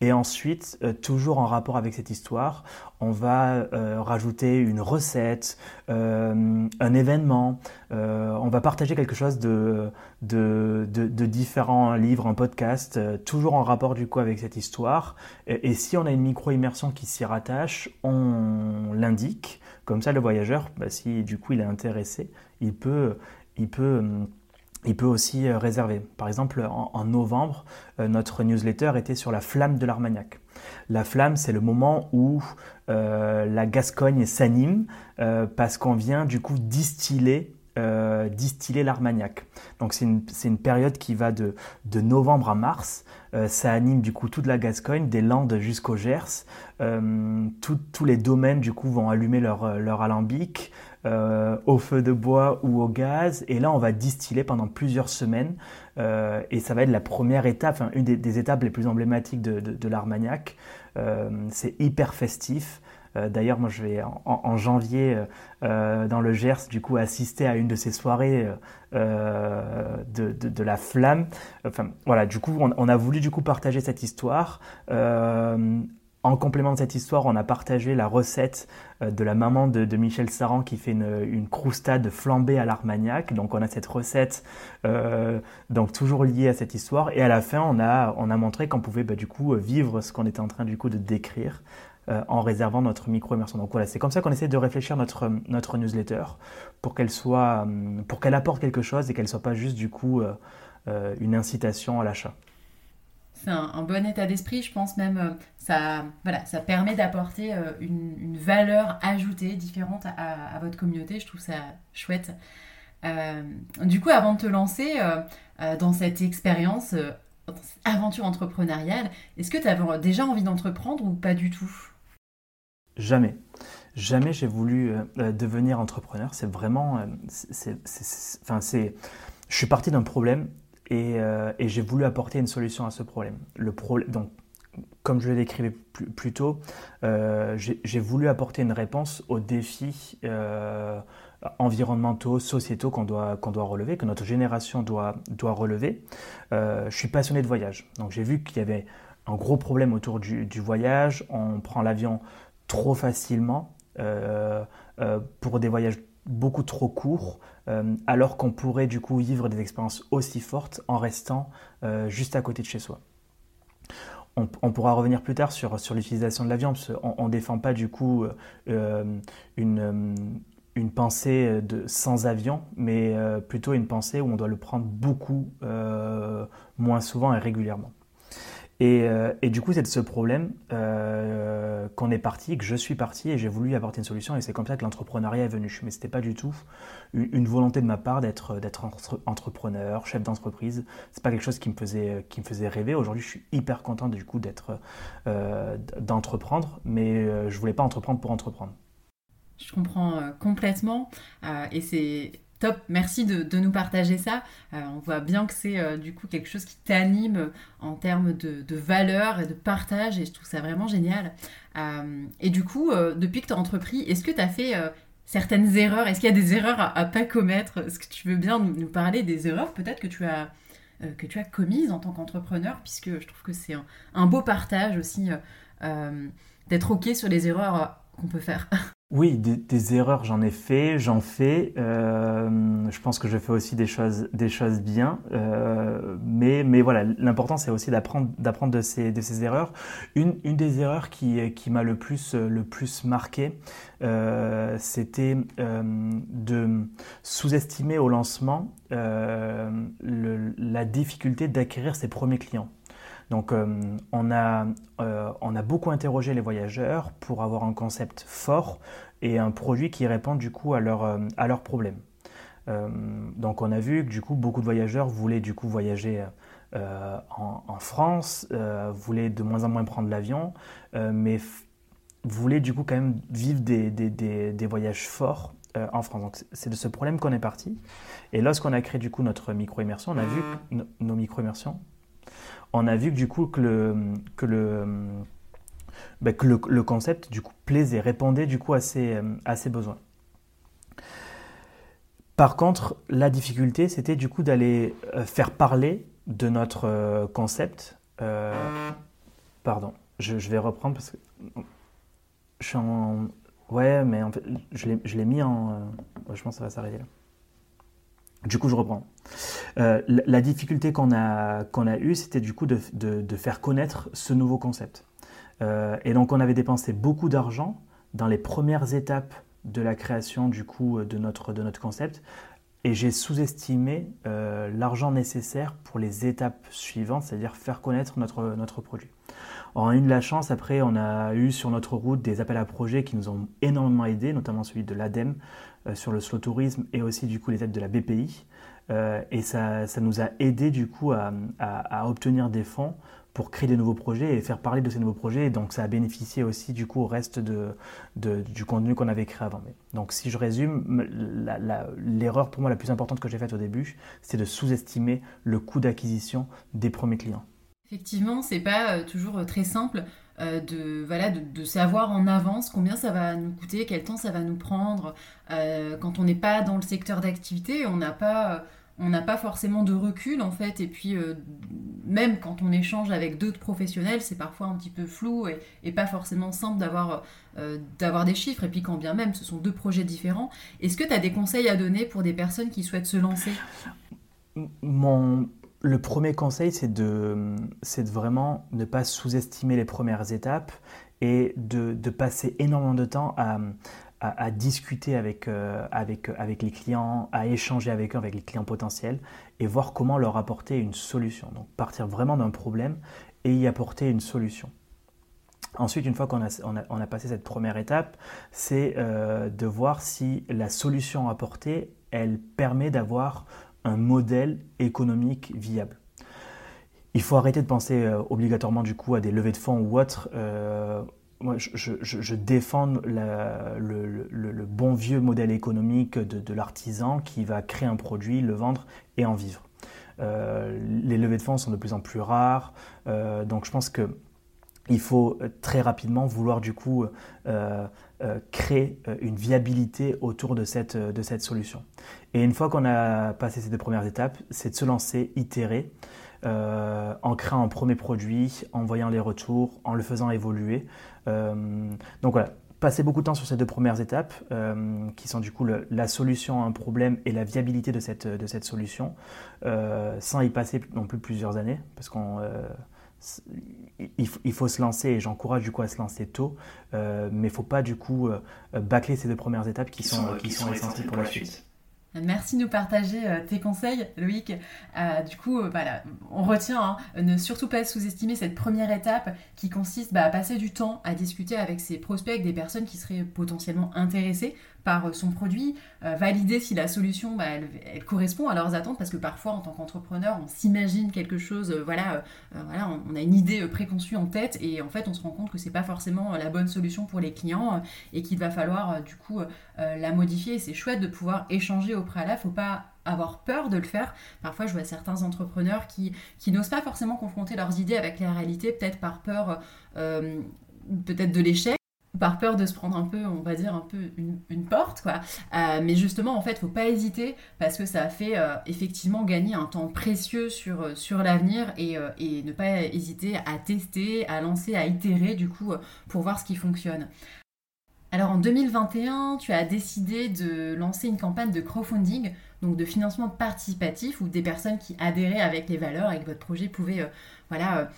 Et ensuite, euh, toujours en rapport avec cette histoire, on va euh, rajouter une recette, un événement. on va partager quelque chose de, de, de, différents livres, un podcast, toujours en rapport du coup avec cette histoire. Et, si on a une micro-immersion qui s'y rattache, on l'indique. Comme ça, le voyageur, bah, si du coup il est intéressé, il peut, il peut, hum, il peut aussi euh, réserver. Par exemple, en, novembre, euh, notre newsletter était sur la flamme de l'Armagnac. La flamme, c'est le moment où euh, la Gascogne s'anime parce qu'on vient du coup distiller distiller l'Armagnac. Donc c'est une, une, période qui va de, de novembre à mars. Ça anime du coup toute la Gascogne, des Landes jusqu'au Gers. Euh, tous les domaines du coup vont allumer leur, euh, alambic euh, au feu de bois ou au gaz et là on va distiller pendant plusieurs semaines et ça va être la première étape, une des, étapes les plus emblématiques de, de, l'Armagnac. c'est hyper festif. D'ailleurs, moi, je vais en, janvier dans le Gers, du coup, assister à une de ces soirées de, de, la flamme. Enfin, voilà. Du coup, on, a voulu du coup partager cette histoire. En complément de cette histoire, on a partagé la recette euh, de la maman de, Michel Saran qui fait une, croustade flambée à l'armagnac. Donc on a cette recette euh, donc toujours liée à cette histoire. Et à la fin, on a, on a montré qu'on pouvait bah, du coup vivre ce qu'on était en train du coup de décrire euh, en réservant notre micro-immersion. Donc voilà, c'est comme ça qu'on essaie de réfléchir notre, notre newsletter pour qu'elle soit, pour qu'elle apporte quelque chose et qu'elle soit pas juste du coup une incitation à l'achat. c'est un, bon état d'esprit. Je pense même ça, voilà, ça permet d'apporter une, valeur ajoutée différente à, votre communauté. Je trouve ça chouette. du coup, avant de te lancer dans cette expérience, aventure entrepreneuriale, est-ce que tu avais déjà envie d'entreprendre ou pas du tout? Jamais. Jamais j'ai voulu euh, euh, devenir entrepreneur. C'est vraiment. Euh, enfin, c'est. Je suis parti d'un problème et, j'ai voulu apporter une solution à ce problème. Le problème. Donc, comme je le décrivais plus, tôt, j'ai voulu apporter une réponse aux défis environnementaux, sociétaux qu'on doit, qu'on doit relever, que notre génération doit, doit relever. je suis passionné de voyage. Donc, j'ai vu qu'il y avait un gros problème autour du voyage. On prend l'avion trop facilement euh, euh, pour des voyages beaucoup trop courts, euh, alors qu'on pourrait du coup vivre des expériences aussi fortes en restant juste à côté de chez soi. On, pourra revenir plus tard sur, sur l'utilisation de l'avion, parce qu'on ne défend pas du coup une, une pensée de sans avion, mais plutôt une pensée où on doit le prendre beaucoup moins souvent et régulièrement. Euh, et, du coup, c'est de ce problème euh, qu'on est parti, que je suis parti et j'ai voulu apporter une solution. Et c'est comme ça que l'entrepreneuriat est venu. Mais ce n'était pas du tout une, volonté de ma part d'être entrepreneur, chef d'entreprise. Ce n'est pas quelque chose qui me faisait, rêver. Aujourd'hui, je suis hyper content du coup d'être, euh, d'entreprendre, mais je ne voulais pas entreprendre pour entreprendre. Je comprends complètement. et c'est Top, merci de, nous partager ça. Euh, on voit bien que c'est euh, du coup quelque chose qui t'anime en termes de, valeur et de partage et je trouve ça vraiment génial. Euh, et du coup, depuis que tu as entrepris, est-ce que tu as fait certaines erreurs? Est-ce qu'il y a des erreurs à, ne pas commettre? Est-ce que tu veux bien nous, parler des erreurs peut-être que tu as que tu as commises en tant qu'entrepreneur? Puisque je trouve que c'est un, beau partage aussi d'être ok sur les erreurs qu'on peut faire. (laughs) Oui, des, erreurs, j'en ai fait, j'en fais. Euh, je pense que je fais aussi des choses, des choses bien. Euh, mais, mais voilà, l'important, c'est aussi d'apprendre, de ces, de ces erreurs. Une, une des erreurs qui, qui m'a le plus, le plus marqué, euh, c'était de sous-estimer au lancement la difficulté d'acquérir ses premiers clients. Donc euh, on, a, euh, on a beaucoup interrogé les voyageurs pour avoir un concept fort et un produit qui répond du coup à, leur, euh, leurs problèmes. donc on a vu que du coup beaucoup de voyageurs voulaient du coup voyager en, France, voulaient de moins en moins prendre l'avion, mais voulaient du coup quand même vivre des, voyages forts en France. Donc c'est de ce problème qu'on est parti. Et lorsqu'on a créé du coup notre micro-immersion, on a vu que nos micro-immersions, on a vu que du coup que le, que le, concept du coup plaisait, répondait du coup à ses, ses besoins. Par contre, la difficulté, c'était du coup d'aller euh, faire parler de notre euh, concept. Euh, pardon, je, vais reprendre parce que je suis en. Ouais, mais je l'ai mis en. je pense que ça va s'arrêter là. Du coup, je reprends. Euh, la difficulté qu'on a, a eue, c'était du coup de, faire connaître ce nouveau concept. Euh, et donc, on avait dépensé beaucoup d'argent dans les premières étapes de la création du coup de notre, de notre concept. Et j'ai sous-estimé euh, l'argent nécessaire pour les étapes suivantes, c'est-à-dire faire connaître notre, notre produit. On a eu de la chance, après, on a eu sur notre route des appels à projets qui nous ont énormément aidés, notamment celui de l'ADEME, euh, sur le slow tourisme et aussi du coup les aides de la BPI. Euh, et ça, ça, nous a aidé du coup à, à, obtenir des fonds pour créer de nouveaux projets et faire parler de ces nouveaux projets. Et donc ça a bénéficié aussi du coup au reste de, de du contenu qu'on avait créé avant. Donc si je résume, l'erreur pour moi la plus importante que j'ai faite au début, c'est de sous-estimer le coût d'acquisition des premiers clients. Effectivement, c'est pas euh, toujours très simple. Euh, de, voilà, de, savoir en avance combien ça va nous coûter, quel temps ça va nous prendre. Euh, quand on n'est pas dans le secteur d'activité, on n'a pas, pas forcément de recul en fait. Et puis euh, même quand on échange avec d'autres professionnels, c'est parfois un petit peu flou et, pas forcément simple d'avoir, d'avoir des chiffres. Et puis quand bien même, ce sont deux projets différents. Est-ce que tu as des conseils à donner pour des personnes qui souhaitent se lancer? Mon le premier conseil, c'est de, de vraiment ne pas sous-estimer les premières étapes et de, passer énormément de temps à, discuter avec, euh, avec les clients, à échanger avec eux, avec les clients potentiels et voir comment leur apporter une solution. Donc partir vraiment d'un problème et y apporter une solution. Ensuite, une fois qu'on a, passé cette première étape, c'est euh, de voir si la solution apportée, elle permet d'avoir un modèle économique viable. Il faut arrêter de penser euh, obligatoirement du coup à des levées de fonds ou autres. Euh, moi, je, défends le, bon vieux modèle économique de, l'artisan qui va créer un produit, le vendre et en vivre. les levées de fonds sont de plus en plus rares, donc je pense que il faut euh, très rapidement vouloir du coup euh, euh, créer une viabilité autour de cette, de cette solution. Et une fois qu'on a passé ces deux premières étapes, c'est de se lancer, itérer, en créant un premier produit, en voyant les retours, en le faisant évoluer. donc voilà, passer beaucoup de temps sur ces deux premières étapes, qui sont du coup la solution à un problème et la viabilité de cette, de cette solution, sans y passer non plus plusieurs années, parce qu'on il, faut se lancer et j'encourage du coup à se lancer tôt, euh, mais il ne faut pas du coup euh, bâcler ces deux premières étapes qui, sont, qui, sont, essentielles pour la suite. Merci de nous partager euh, tes conseils, Loïc. du coup, voilà, on retient, hein, ne surtout pas sous-estimer cette première étape qui consiste bah, à passer du temps à discuter avec ses prospects, avec des personnes qui seraient potentiellement intéressées par euh, son produit, euh, valider si la solution bah, correspond à leurs attentes, parce que parfois en tant qu'entrepreneur, on s'imagine quelque chose, euh, voilà, voilà, on, a une idée préconçue en tête et en fait on se rend compte que c'est pas forcément la bonne solution pour les clients et qu'il va falloir du coup la modifier. C'est chouette de pouvoir échanger au préalable, faut pas avoir peur de le faire. Parfois, je vois certains entrepreneurs qui, qui n'osent pas forcément confronter leurs idées avec la réalité, peut-être par peur peut-être de l'échec par peur de se prendre un peu, on va dire, un peu une, porte, quoi. Euh, mais justement, en fait, faut pas hésiter parce que ça fait euh, effectivement gagner un temps précieux sur, euh, l'avenir et, ne pas hésiter à tester, à lancer, à itérer, du coup, pour voir ce qui fonctionne. Alors en 2021, tu as décidé de lancer une campagne de crowdfunding, donc de financement participatif, où des personnes qui adhéraient avec les valeurs et que votre projet pouvait voilà,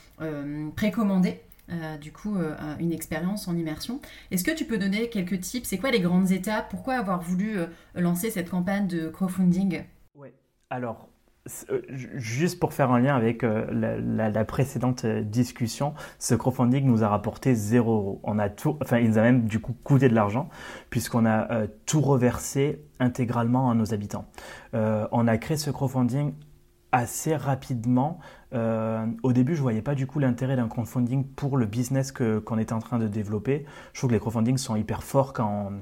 précommander euh, du coup euh, une expérience en immersion. Est-ce que tu peux donner quelques tips? C'est quoi les grandes étapes? Pourquoi avoir voulu euh, lancer cette campagne de crowdfunding? Oui, alors juste pour faire un lien avec la, précédente discussion, ce crowdfunding nous a rapporté 0 euros. On a tout, enfin, il nous a même du coup coûté de l'argent puisqu'on a tout reversé intégralement à nos habitants. on a créé ce crowdfunding assez rapidement. Euh, au début, je ne voyais pas du coup l'intérêt d'un crowdfunding pour le business qu'on était en train de développer. Je trouve que les crowdfundings sont hyper forts quand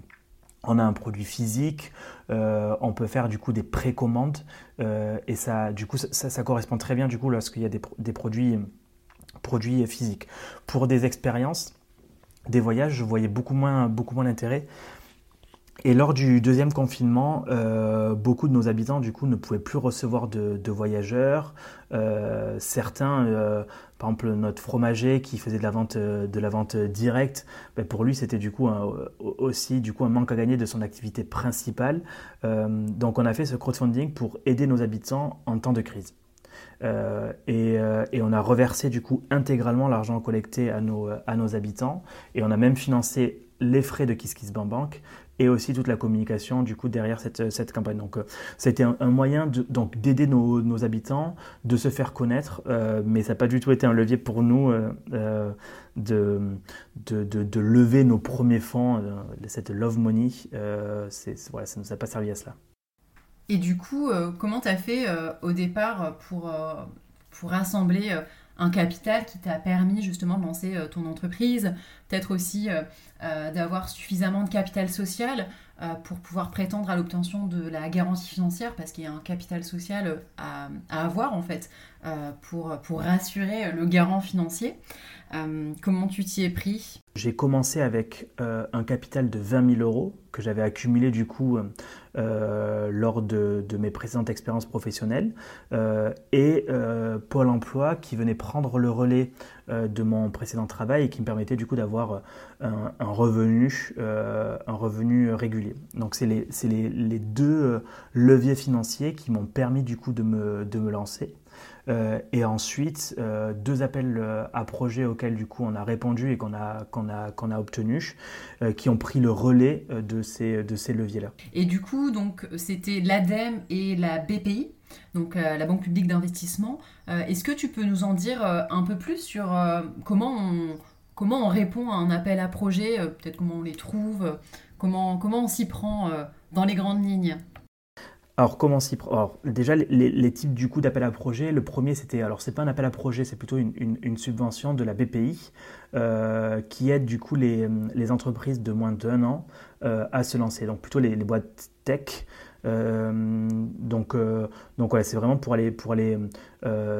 on, a un produit physique, euh, on peut faire du coup des précommandes euh, et ça, du coup, ça, correspond très bien du coup lorsqu'il y a des, des, produits, produits physiques. Pour des expériences, des voyages, je voyais beaucoup moins, beaucoup moins d'intérêt. Et lors du deuxième confinement, euh, beaucoup de nos habitants du coup ne pouvaient plus recevoir de, voyageurs. Euh, certains, euh, par exemple notre fromager qui faisait de la vente, de la vente directe, ben, pour lui c'était du coup aussi du coup un manque à gagner de son activité principale. donc on a fait ce crowdfunding pour aider nos habitants en temps de crise. et, et, on a reversé du coup intégralement l'argent collecté à nos, à nos habitants et on a même financé les frais de KissKissBankBank et aussi toute la communication du coup derrière cette, cette campagne. Donc euh, a été un, moyen donc d'aider nos, habitants, de se faire connaître, euh, mais ça n'a pas du tout été un levier pour nous euh, de, de, de, lever nos premiers fonds, cette love money. c'est, voilà, ça ne nous a pas servi à cela. Et du coup, comment tu as fait au départ pour, pour rassembler un capital qui t'a permis justement de lancer euh, ton entreprise, peut-être aussi euh, euh, d'avoir suffisamment de capital social pour pouvoir prétendre à l'obtention de la garantie financière, parce qu'il y a un capital social à, avoir en fait pour, pour rassurer le garant financier. comment tu t'y es pris? J'ai commencé avec un capital de 20 000 euros que j'avais accumulé du coup euh, lors de, mes précédentes expériences professionnelles euh, et euh, Pôle Emploi qui venait prendre le relais de mon précédent travail et qui me permettait du coup d'avoir un, revenu, un revenu régulier. Donc c'est les, les, les, deux leviers financiers qui m'ont permis du coup de me, de me lancer. Et ensuite deux appels à projets auxquels du coup on a répondu et qu'on a, qu'on a, qu'on a obtenu, qui ont pris le relais de ces, de ces leviers-là. Et du coup, c'était l'ADEME et la BPI donc la Banque publique d'investissement. Est-ce que tu peux nous en dire un peu plus sur comment on, comment on répond à un appel à projet, peut-être comment on les trouve, comment, comment on s'y prend dans les grandes lignes? Alors, comment s'y Alors, déjà, les, types du coup d'appel à projet. Le premier, c'était, alors, c'est pas un appel à projet, c'est plutôt une, subvention de la BPI euh, qui aide du coup les, entreprises de moins d'un an euh, à se lancer. Donc, plutôt les, boîtes tech. Euh, donc, donc voilà, c'est vraiment pour aller, pour aller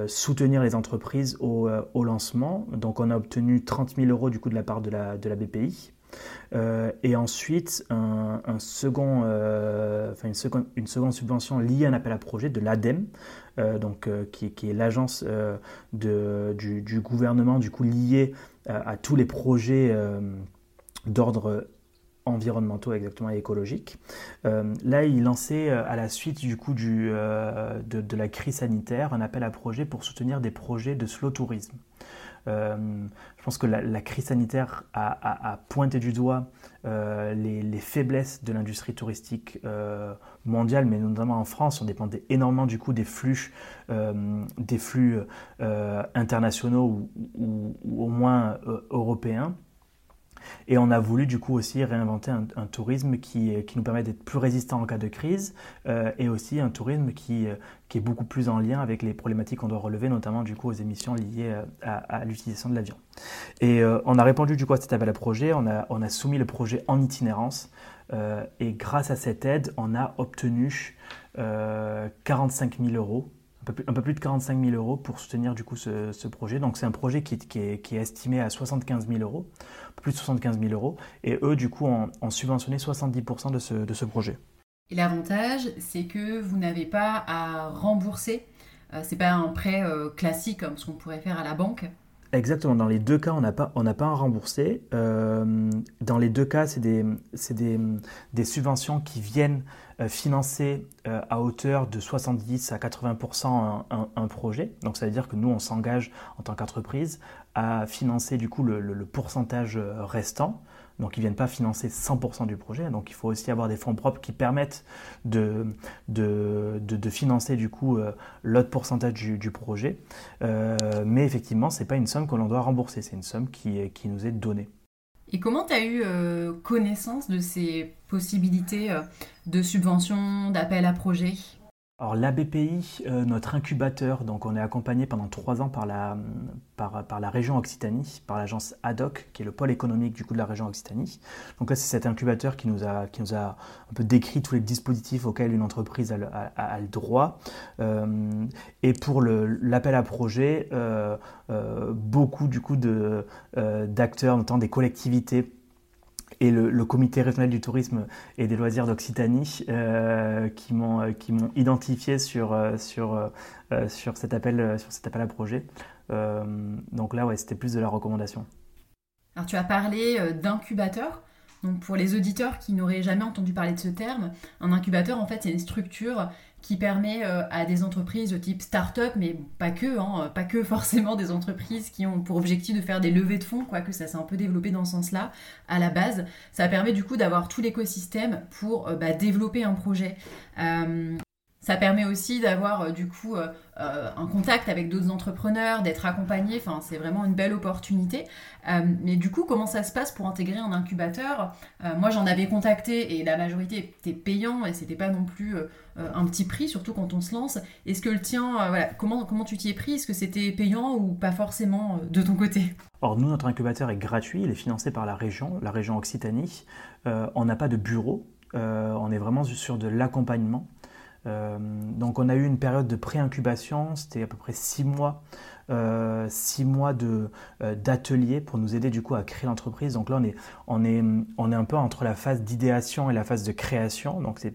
soutenir les entreprises au, lancement. Donc, on a obtenu 30 000 euros du coup de la part de la BPI. Euh, et ensuite, euh, une, seconde, subvention liée à un appel à projet de l'ADEME, euh, qui, est l'agence du, gouvernement du coup liée à tous les projets d'ordre environnementaux exactement et écologiques. là, il lançait à la suite du coup de, de, la crise sanitaire un appel à projet pour soutenir des projets de slow tourisme. Euh, je pense que la, crise sanitaire a, pointé du doigt euh, les, faiblesses de l'industrie touristique euh, mondiale, mais notamment en France. On dépendait énormément du coup des flux, des flux internationaux ou, au moins européens. Et on a voulu du coup aussi réinventer un, tourisme qui, qui, nous permet d'être plus résistant en cas de crise euh, et aussi un tourisme qui, euh, qui, est beaucoup plus en lien avec les problématiques qu'on doit relever, notamment du coup aux émissions liées euh, à, l'utilisation de l'avion. Et on a répondu du coup à cet appel à projet, on a, on a soumis le projet en itinérance et grâce à cette aide, on a obtenu 45 000 euros un peu, plus, de 45 000 euros pour soutenir du coup ce, projet. Donc c'est un projet qui, est, estimé à 75 000 euros, plus de 75 000 euros, et eux du coup ont, subventionné 70% de ce, de ce projet. Et l'avantage, c'est que vous n'avez pas à rembourser. Euh, c'est pas un prêt euh, classique comme ce qu'on pourrait faire à la banque. Exactement. Dans les deux cas, on n'a pas, on pas à rembourser. Euh, dans les deux cas, c'est des, des, des, subventions qui viennent euh, financer euh, à hauteur de 70 à 80% un, projet. Donc ça veut dire que nous, on s'engage en tant qu'entreprise à financer du coup le, le, pourcentage restant. Donc ils ne viennent pas financer 100% du projet. Donc il faut aussi avoir des fonds propres qui permettent de, de, de, financer du coup l'autre pourcentage du, du projet. mais effectivement, ce n'est pas une somme que l'on doit rembourser, c'est une somme qui, qui nous est donnée. Et comment tu as eu euh, connaissance de ces possibilités euh, de subvention, d'appel à projet alors la BPI, euh, notre incubateur, donc on est accompagné pendant trois ans par la, par, par la région Occitanie, par l'agence ADOC, qui est le pôle économique du coup de la région Occitanie. Donc là c'est cet incubateur qui nous, a, qui nous a un peu décrit tous les dispositifs auxquels une entreprise a, a, le droit. Euh, et pour l'appel à projet, euh, beaucoup du coup d'acteurs, notamment des collectivités, et le, comité régional du tourisme et des loisirs d'Occitanie euh, qui m'ont euh, qui m'ont identifié sur euh, sur cet appel à projet. donc là ouais c'était plus de la recommandation. Alors tu as parlé d'incubateur. Donc pour les auditeurs qui n'auraient jamais entendu parler de ce terme, un incubateur en fait c'est une structure qui permet euh, à des entreprises de type start-up, mais pas que, hein, pas que (laughs) forcément des entreprises qui ont pour objectif de faire des levées de fonds, quoique ça s'est un peu développé dans ce sens-là à la base. Ça permet du coup d'avoir tout l'écosystème pour euh, bah, développer un projet. Euh, ça permet aussi d'avoir euh, du coup euh, euh, un contact avec d'autres entrepreneurs, d'être accompagné. Enfin, c'est vraiment une belle opportunité. mais du coup, comment ça se passe pour intégrer un incubateur? Moi, j'en avais contacté et la majorité était payant et c'était pas non plus un petit prix, surtout quand on se lance. Est-ce que le tien, voilà, comment, comment tu t'y es pris? Est-ce que c'était payant ou pas forcément de ton côté? Or, nous, notre incubateur est gratuit. Il est financé par la région, la région Occitanie. on n'a pas de bureau. on est vraiment sur de l'accompagnement. Euh, donc on a eu une période de pré-incubation, c'était à peu près six mois, euh, six mois de, euh, d'atelier pour nous aider du coup à créer l'entreprise. Donc là on est, on est, on est un peu entre la phase d'idéation et la phase de création. Donc c'est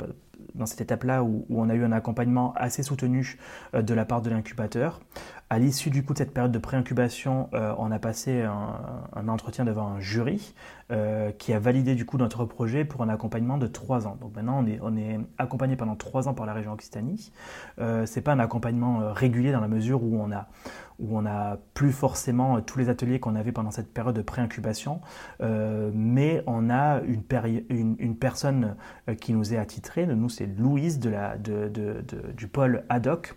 dans cette étape-là où, on a eu un accompagnement assez soutenu de la part de l'incubateur. À l'issue du coup de cette période de pré-incubation, on a passé un, entretien devant un jury qui a validé du coup notre projet pour un accompagnement de trois ans. Donc maintenant, on est, on est accompagné pendant trois ans par la région Occitanie. c'est pas un accompagnement régulier dans la mesure où on a où on n'a plus forcément tous les ateliers qu'on avait pendant cette période de pré-incubation, euh, mais on a une, une, personne euh, qui nous est attitrée, nous c'est Louise de la, de, du pôle ADOC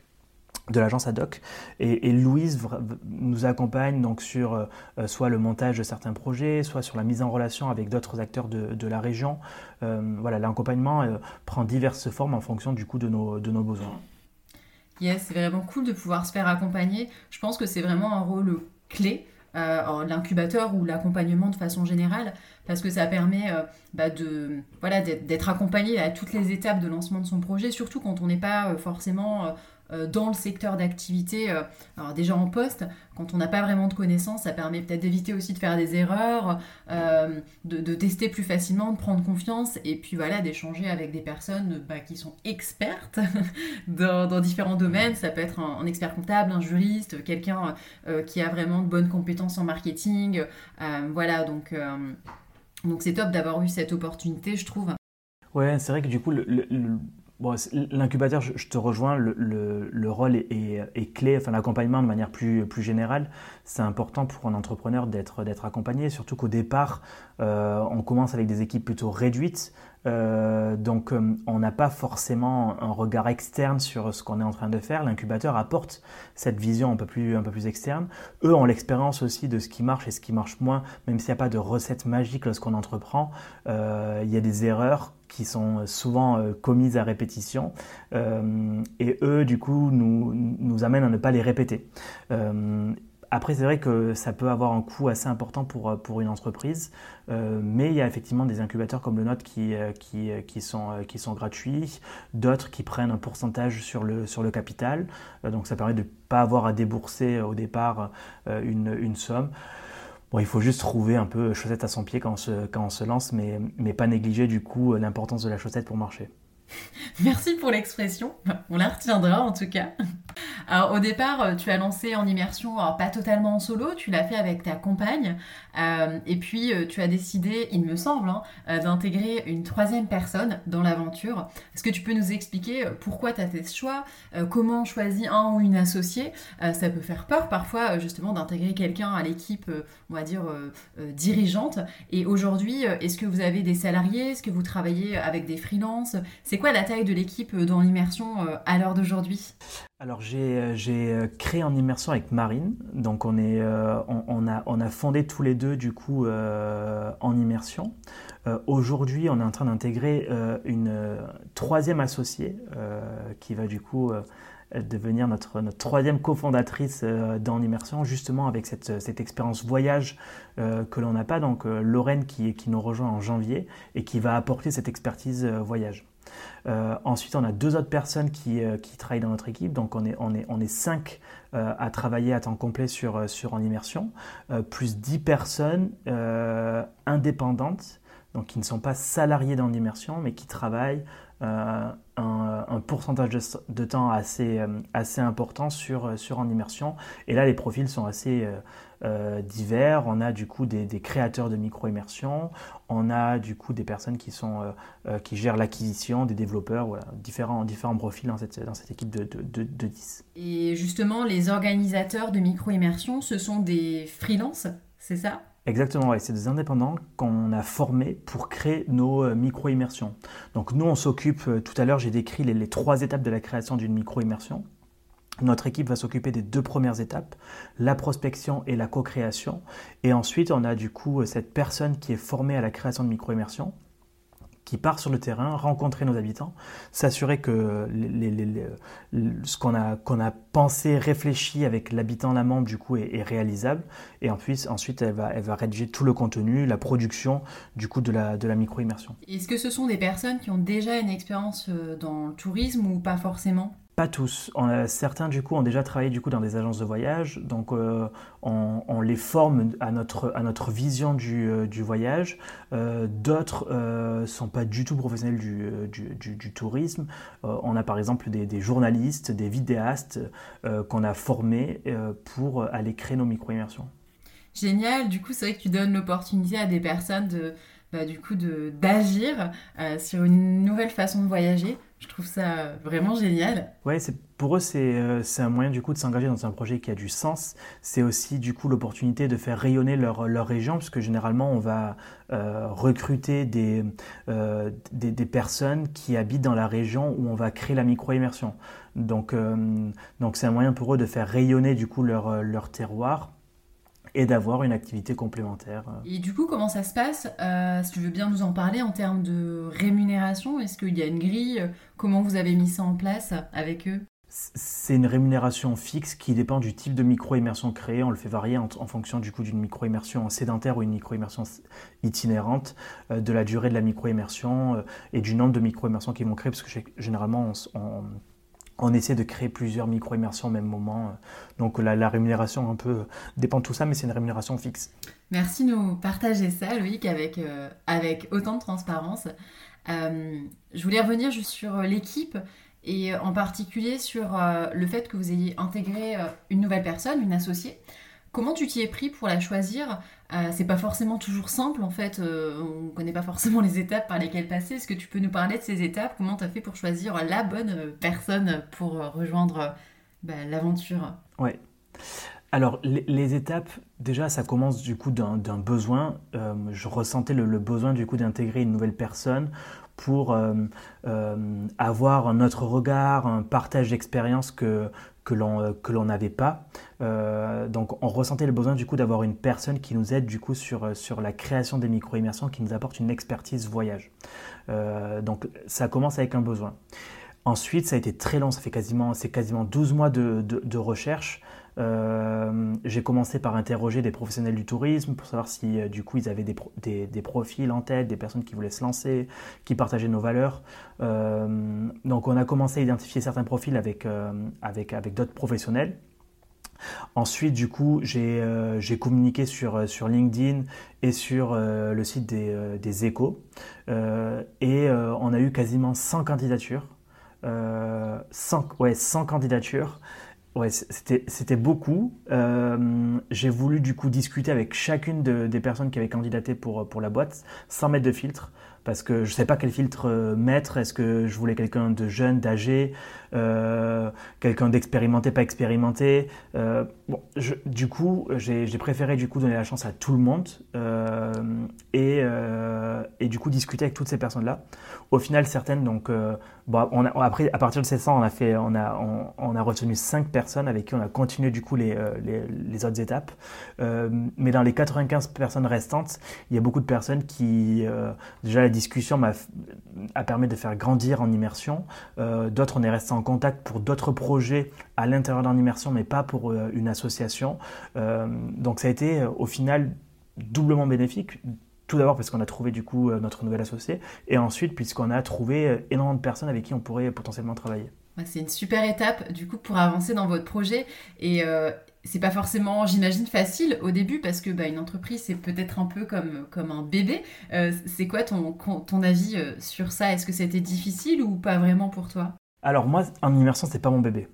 de l'agence ADOC et, Louise nous accompagne donc sur euh, soit le montage de certains projets, soit sur la mise en relation avec d'autres acteurs de, la région. voilà, l'accompagnement prend diverses formes en fonction du coup de nos, de nos besoins. Yes, c'est vraiment cool de pouvoir se faire accompagner. Je pense que c'est vraiment un rôle clé. Euh, l'incubateur ou l'accompagnement de façon générale, parce que ça permet euh, bah, de voilà d'être accompagné à toutes les étapes de lancement de son projet, surtout quand on n'est pas euh, forcément euh, dans le secteur d'activité, euh, alors déjà en poste, quand on n'a pas vraiment de connaissances, ça permet peut-être d'éviter aussi de faire des erreurs, euh, de, tester plus facilement, de prendre confiance, et puis voilà, d'échanger avec des personnes bah, qui sont expertes (laughs) dans, différents domaines. Ça peut être un, expert comptable, un juriste, quelqu'un qui a vraiment de bonnes compétences en marketing. voilà, donc donc c'est top d'avoir eu cette opportunité, je trouve. Ouais, c'est vrai que du coup, le L'incubateur, je, te rejoins, le, rôle est, clé, enfin l'accompagnement de manière plus, générale, c'est important pour un entrepreneur d'être accompagné, surtout qu'au départ, euh, on commence avec des équipes plutôt réduites, euh, donc euh, on n'a pas forcément un regard externe sur ce qu'on est en train de faire. L'incubateur apporte cette vision un peu plus externe. Eux ont l'expérience aussi de ce qui marche et ce qui marche moins, même s'il n'y a pas de recette magique lorsqu'on entreprend, il y a des erreurs qui sont souvent euh, commises à répétition. Euh, et eux, du coup, nous, amènent à ne pas les répéter. Euh, après, c'est vrai que ça peut avoir un coût assez important pour, une entreprise, mais il y a effectivement des incubateurs comme le nôtre qui, sont, gratuits, d'autres qui prennent un pourcentage sur le, capital, donc ça permet de ne pas avoir à débourser au départ une somme. Bon, il faut juste trouver un peu chaussette à son pied quand on se, quand on se lance, mais, mais pas négliger du coup l'importance de la chaussette pour marcher. (laughs) Merci pour l'expression, on la retiendra en tout cas. Alors au départ, euh, tu as lancé en immersion, pas totalement en solo, tu l'as fait avec ta compagne, euh, et puis euh, tu as décidé, il me semble, hein, d'intégrer une troisième personne dans l'aventure. Est-ce que tu peux nous expliquer pourquoi tu as fait ce choix, comment on choisit un ou une associée? Ça peut faire peur parfois justement d'intégrer quelqu'un à l'équipe, on va dire, dirigeante. Et aujourd'hui, est-ce que vous avez des salariés? Est-ce que vous travaillez avec des freelances? Quoi la taille de l'équipe dans l'immersion à l'heure d'aujourd'hui? Alors j'ai euh, euh, créé en immersion avec Marine, donc on, est, euh, on, a, on a fondé tous les deux du coup en immersion. Aujourd'hui on est en train d'intégrer une troisième associée qui va du coup devenir notre, notre troisième cofondatrice dans l'immersion, justement avec cette, cette expérience voyage que l'on n'a pas, donc Lorraine qui, qui nous rejoint en janvier et qui va apporter cette expertise voyage. Euh, ensuite, on a deux autres personnes qui, euh, qui, travaillent dans notre équipe, donc on est, on est, on est cinq euh, à travailler à temps complet sur, sur en immersion, plus dix personnes indépendantes, donc qui ne sont pas salariées dans l'immersion, mais qui travaillent un, un, pourcentage de, temps assez, assez important sur, sur en immersion. Et là, les profils sont assez euh, divers. On a du coup des, créateurs de micro-immersion, on a du coup des personnes qui, sont, euh, euh, qui gèrent l'acquisition, des développeurs, différents, différents profils dans cette, dans cette équipe de, de, de, 10. Et justement, les organisateurs de micro-immersion, ce sont des freelances, c'est ça? Exactement, ouais. c'est des indépendants qu'on a formés pour créer nos micro-immersions. Donc nous, on s'occupe, tout à l'heure j'ai décrit les, les, trois étapes de la création d'une micro-immersion. Notre équipe va s'occuper des deux premières étapes, la prospection et la co-création. Et ensuite, on a du coup cette personne qui est formée à la création de micro-immersion, qui part sur le terrain, rencontrer nos habitants, s'assurer que ce qu'on a, pensé, réfléchi avec l'habitant, la membre, du coup, est, réalisable. Et ensuite, elle, va, elle rédiger tout le contenu, la production, du coup, de la, de la micro-immersion. Est-ce que ce sont des personnes qui ont déjà une expérience euh, dans le tourisme ou pas forcément? Pas tous. certains du coup ont déjà travaillé du coup dans des agences de voyage, donc euh, on, les forme à notre, à notre vision du, euh, voyage. Euh, d'autres ne sont pas du tout professionnels du, tourisme. on a par exemple des, journalistes, des vidéastes qu'on a formés pour aller créer nos micro-immersions. Génial, du coup c'est vrai que tu donnes l'opportunité à des personnes de, bah, du coup d'agir sur une nouvelle façon de voyager. Je trouve ça vraiment génial. Ouais, pour eux euh, c'est un moyen du coup de s'engager dans un projet qui a du sens. C'est aussi du coup l'opportunité de faire rayonner leur, leur région puisque généralement on va euh, recruter des, euh, des, des, personnes qui habitent dans la région où on va créer la micro-immersion. Donc donc c'est un moyen pour eux de faire rayonner du coup leur, leur terroir et d'avoir une activité complémentaire. Et du coup, comment ça se passe euh, Si tu veux bien nous en parler en termes de rémunération, est-ce qu'il y a une grille? Comment vous avez mis ça en place avec eux? C'est une rémunération fixe qui dépend du type de micro-immersion créée. On le fait varier en, fonction du coup d'une micro-immersion sédentaire ou une micro-immersion itinérante, euh, de la durée de la micro-immersion euh, et du nombre de micro-immersions qu'ils vont créer, parce que généralement on on essaie de créer plusieurs micro-immersions au même moment. Donc la, rémunération un peu dépend de tout ça, mais c'est une rémunération fixe. Merci de nous partager ça, Loïc, avec, euh, autant de transparence. Euh, je voulais revenir juste sur l'équipe et en particulier sur euh, le fait que vous ayez intégré une nouvelle personne, une associée. Comment tu t'y es pris pour la choisir euh, C'est pas forcément toujours simple en fait, euh, on connaît pas forcément les étapes par lesquelles passer. Est-ce que tu peux nous parler de ces étapes? Comment tu as fait pour choisir la bonne euh, personne pour rejoindre bah, l'aventure? Ouais. Alors les, étapes, déjà ça commence du coup d'un besoin. je ressentais le, besoin du coup d'intégrer une nouvelle personne pour avoir un autre regard, un partage d'expérience que, que l'on n'avait pas. Euh, donc on ressentait le besoin du coup d'avoir une personne qui nous aide du coup sur, euh, sur la création des micro-immersions, qui nous apporte une expertise voyage. Euh, donc ça commence avec un besoin. Ensuite, ça a été très long, ça fait quasiment, c'est quasiment 12 mois de, de, recherche. J'ai commencé par interroger des professionnels du tourisme pour savoir si du coup ils avaient des, profils en tête, des personnes qui voulaient se lancer, qui partageaient nos valeurs. donc on a commencé à identifier certains profils avec, avec, d'autres professionnels. Ensuite, du coup, j'ai euh, communiqué sur, euh, sur LinkedIn et sur euh, le site des, des échos. et on a eu quasiment 100 candidatures. 100, ouais, 100 candidatures. Ouais, c'était beaucoup. j'ai voulu du coup discuter avec chacune des personnes qui avaient candidaté pour, pour la boîte, sans mettre de filtre parce que je ne sais pas quel filtre mettre. Est-ce que je voulais quelqu'un de jeune, d'âgé euh, quelqu'un d'expérimenté, pas expérimenté. Euh, bon, du coup, j'ai préféré du coup donner la chance à tout le monde euh, et, et, du coup discuter avec toutes ces personnes-là. Au final, certaines, donc, bon, on à partir de ces 100, on a, fait, on a, on, a retenu 5 personnes avec qui on a continué du coup les, les, les autres étapes. mais dans les 95 personnes restantes, il y a beaucoup de personnes qui, déjà discussion m'a permis de faire grandir en immersion. D'autres, on est resté en contact pour d'autres projets à l'intérieur d'un immersion, mais pas pour euh, une association. Euh, donc ça a été euh, au final doublement bénéfique. Tout d'abord parce qu'on a trouvé du coup notre nouvel associé, et ensuite puisqu'on a trouvé énormément de personnes avec qui on pourrait potentiellement travailler. C'est une super étape du coup pour avancer dans votre projet et c'est pas forcément, j'imagine, facile au début parce que bah, une entreprise c'est peut-être un peu comme, comme un bébé. c'est quoi ton, ton avis sur ça? Est-ce que c'était difficile ou pas vraiment pour toi? Alors moi, en immersion, c'est pas mon bébé.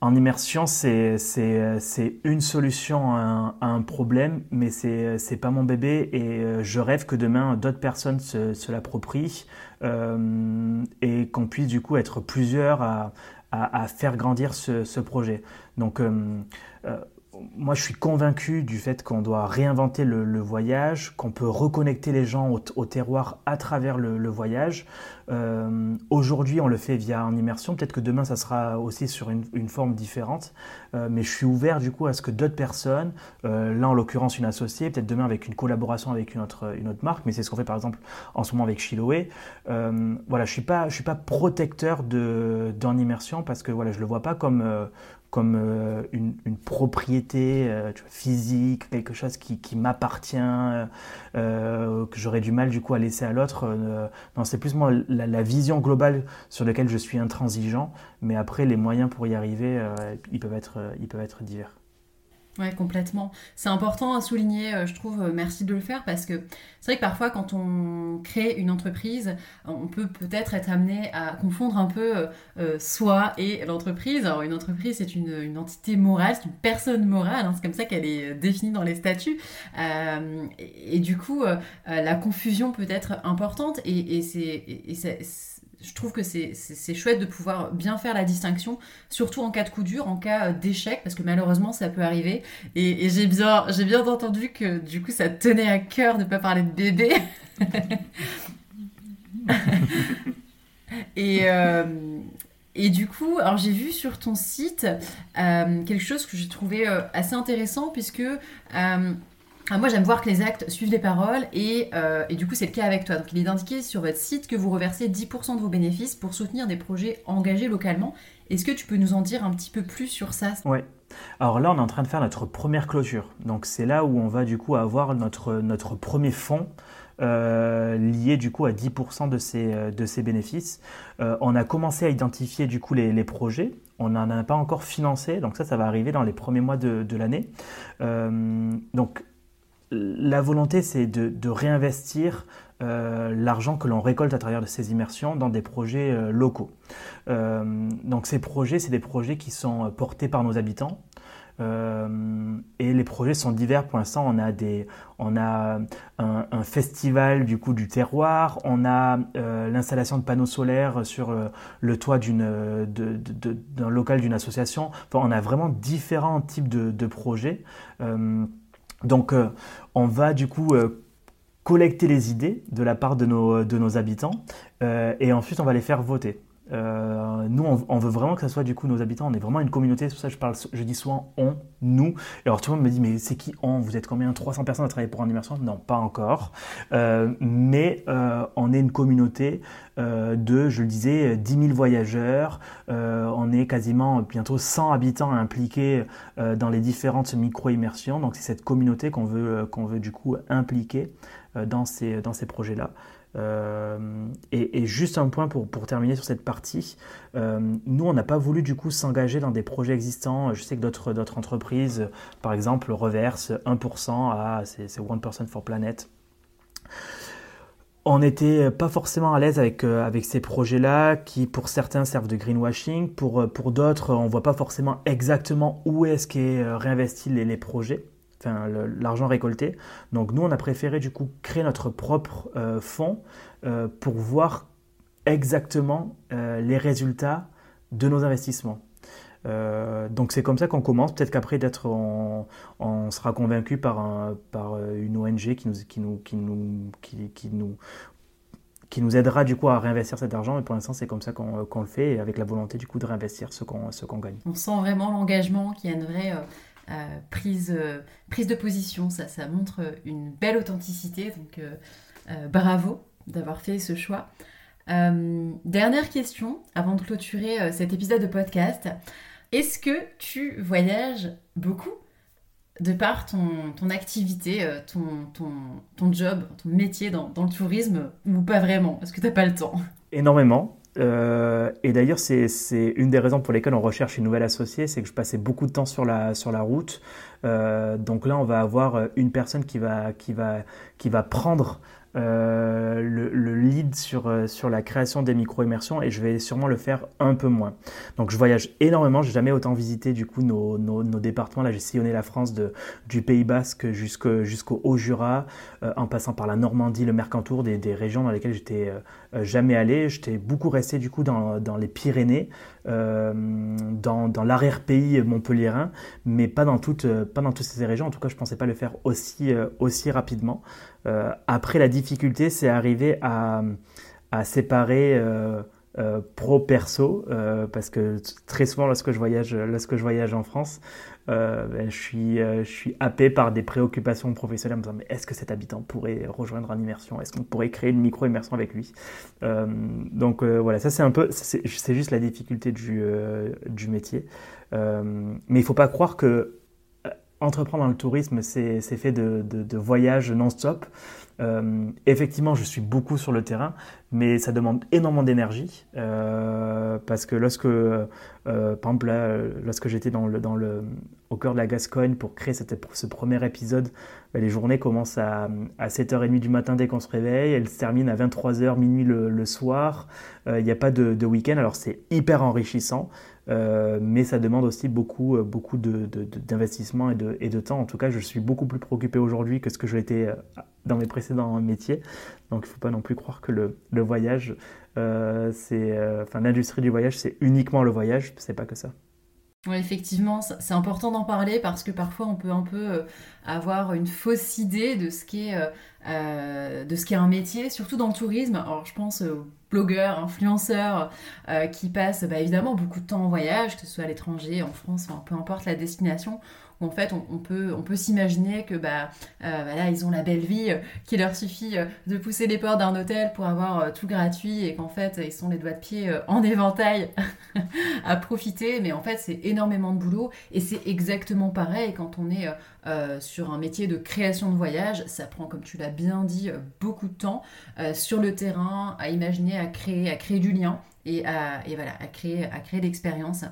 En immersion, c'est une solution à un, problème, mais c'est pas mon bébé et euh, je rêve que demain d'autres personnes se, l'approprient euh, et qu'on puisse du coup être plusieurs à, faire grandir ce, projet. Donc euh, moi, je suis convaincu du fait qu'on doit réinventer le, voyage, qu'on peut reconnecter les gens au, terroir à travers le, voyage. Euh, aujourd'hui, on le fait via une immersion. Peut-être que demain, ça sera aussi sur une, forme différente. Euh, mais je suis ouvert du coup à ce que d'autres personnes, euh, là en l'occurrence une associée, peut-être demain avec une collaboration avec une autre, marque, mais c'est ce qu'on fait par exemple en ce moment avec Chiloé. voilà, je suis suis pas protecteur de d'en immersion parce que voilà, je le vois pas comme comme euh, une, propriété euh, physique, quelque chose qui, m'appartient, euh, que j'aurais du mal du coup à laisser à l'autre. non, c'est plus moi la, vision globale sur laquelle je suis intransigeant, mais après les moyens pour y arriver, ils, peuvent être, ils peuvent être divers. Complètement. C'est important à souligner, euh, je trouve, euh, merci de le faire, parce que c'est vrai que parfois, quand on crée une entreprise, on peut peut-être être amené à confondre un peu euh, soi et l'entreprise. Alors, une entreprise, c'est une, entité morale, c'est une personne morale, hein, c'est comme ça qu'elle est définie dans les statuts. et, du coup, la confusion peut être importante, et c'est je trouve que c'est chouette de pouvoir bien faire la distinction, surtout en cas de coup dur, en cas d'échec, parce que malheureusement ça peut arriver. Et, j'ai bien, entendu que du coup ça tenait à cœur de ne pas parler de bébé. (laughs) et, euh, et du coup, alors j'ai vu sur ton site euh, quelque chose que j'ai trouvé euh, assez intéressant, puisque ah, moi, j'aime voir que les actes suivent les paroles euh, et, du coup, c'est le cas avec toi. Donc, il est indiqué sur votre site que vous reversez 10% de vos bénéfices pour soutenir des projets engagés localement. Est-ce que tu peux nous en dire un petit peu plus sur ça? Oui. Alors là, on est en train de faire notre première clôture. Donc, c'est là où on va du coup avoir notre, premier fonds. Euh, lié du coup à 10% de ces, euh, de ces bénéfices. on a commencé à identifier du coup les, projets. On n'en a pas encore financé, donc ça, ça va arriver dans les premiers mois de, de l'année. donc la volonté, c'est de, réinvestir euh, l'argent que l'on récolte à travers de ces immersions dans des projets euh, locaux. Euh, donc ces projets, c'est des projets qui sont portés par nos habitants. et les projets sont divers. Pour l'instant, on a, des, on a un, festival du coup du terroir, on a l'installation de panneaux solaires sur le toit d'un local d'une association. on a vraiment différents types de projets. Donc euh, on va du coup euh, collecter les idées de la part de nos, nos habitants euh, et ensuite on va les faire voter. Euh, nous, on, veut vraiment que ça soit du coup nos habitants. On est vraiment une communauté. C'est pour ça que je parle, je dis souvent on, nous. Et alors tout le monde me dit mais c'est qui on Vous êtes combien? 300 personnes à travailler pour un immersion? Non, pas encore. Euh, mais euh, on est une communauté de, je le disais, 10 000 voyageurs. on est quasiment bientôt 100 habitants impliqués dans les différentes micro-immersions. Donc c'est cette communauté qu'on veut, qu'on veut du coup impliquer dans ces, dans ces projets-là. Euh, et, juste un point pour, terminer sur cette partie. Euh, nous, on n'a pas voulu du coup s'engager dans des projets existants. Je sais que d'autres, entreprises, par exemple, reversent 1% à c'est, One Person for Planet. On n'était pas forcément à l'aise avec, euh, avec ces projets-là qui, pour certains, servent de greenwashing. Pour, pour d'autres, on ne voit pas forcément exactement où est-ce qu'est réinvesti les projets l'argent récolté. Donc nous, on a préféré du coup créer notre propre euh, fonds euh, pour voir exactement euh, les résultats de nos investissements. donc c'est comme ça qu'on commence. Peut-être qu'après d'être, on, sera convaincu par, un, par une ONG qui nous, qui nous, qui nous, qui, nous qui nous aidera du coup à réinvestir cet argent. Mais pour l'instant, c'est comme ça qu'on le fait, avec la volonté du coup de réinvestir ce qu'on qu'on gagne. On sent vraiment l'engagement qui y a une vraie euh, prise, euh, prise de position. Ça, ça montre une belle authenticité. Donc euh, bravo d'avoir fait ce choix. dernière question avant de clôturer cet épisode de podcast. Est-ce que tu voyages beaucoup de par ton, ton activité, ton, ton, ton, job, ton métier dans, dans, le tourisme ou pas vraiment Parce que tu n'as pas le temps? Énormément. Euh, et d'ailleurs, c'est une des raisons pour lesquelles on recherche une nouvelle associée, c'est que je passais beaucoup de temps sur la, route. Euh, donc là, on va avoir une personne qui va prendre euh, le, lead sur, euh, sur la création des micro-immersions et je vais sûrement le faire un peu moins. Donc je voyage énormément, j'ai jamais autant visité du coup nos, nos, départements. Là j'ai sillonné la France du Pays Basque jusqu'au Haut-Jura, euh, en passant par la Normandie, le Mercantour, des, régions dans lesquelles j'étais jamais allé. J'étais beaucoup resté du coup dans, les Pyrénées, dans, l'arrière-pays montpelliérain, mais pas dans, toutes, pas dans toutes ces régions. En tout cas je pensais pas le faire aussi, aussi rapidement. Euh, après, la difficulté, c'est arriver à, séparer euh, pro perso parce que très souvent lorsque je voyage lorsque je voyage en France ben, je suis happé par des préoccupations professionnelles en me disant mais est-ce que cet habitant pourrait rejoindre en immersion? Est-ce qu'on pourrait créer une micro immersion avec lui? Donc voilà ça c'est un peu c'est juste la difficulté du métier. Mais il faut pas croire que entreprendre dans le tourisme, c'est fait de, voyages non-stop. Euh, effectivement, je suis beaucoup sur le terrain, mais ça demande énormément d'énergie euh, parce que lorsque, euh, lorsque j'étais dans le, au cœur de la Gascogne pour créer ce premier épisode, ben, les journées commencent à, à 7h30 du matin dès qu'on se réveille, elles se terminent à 23h, minuit le, soir. Il n'y a pas de week-end, alors c'est hyper enrichissant. Euh, mais ça demande aussi beaucoup, euh, beaucoup d'investissement et, de, temps. En tout cas, je suis beaucoup plus préoccupé aujourd'hui que ce que je l'étais euh, dans mes précédents métiers. Donc, il ne faut pas non plus croire que le voyage, c'est, enfin, l'industrie du voyage, c'est uniquement le voyage. C'est pas que ça. Effectivement, c'est important d'en parler parce que parfois on peut un peu avoir une fausse idée de ce qui est, de ce qui est un métier, surtout dans le tourisme. Alors je pense blogueurs, influenceurs euh, qui passent bah, évidemment beaucoup de temps en voyage, que ce soit à l'étranger, en France, peu importe la destination, en fait on, peut, s'imaginer que bah, euh, voilà, ils ont la belle vie, euh, qu'il leur suffit de pousser les portes d'un hôtel pour avoir tout gratuit et qu'en fait ils sont les doigts de pied en éventail (laughs) à profiter, mais en fait c'est énormément de boulot et c'est exactement pareil quand on est sur un métier de création de voyage, ça prend comme tu l'as bien dit beaucoup de temps sur le terrain à imaginer à créer, à créer du lien et, à, et à créer, à créer l'expérience.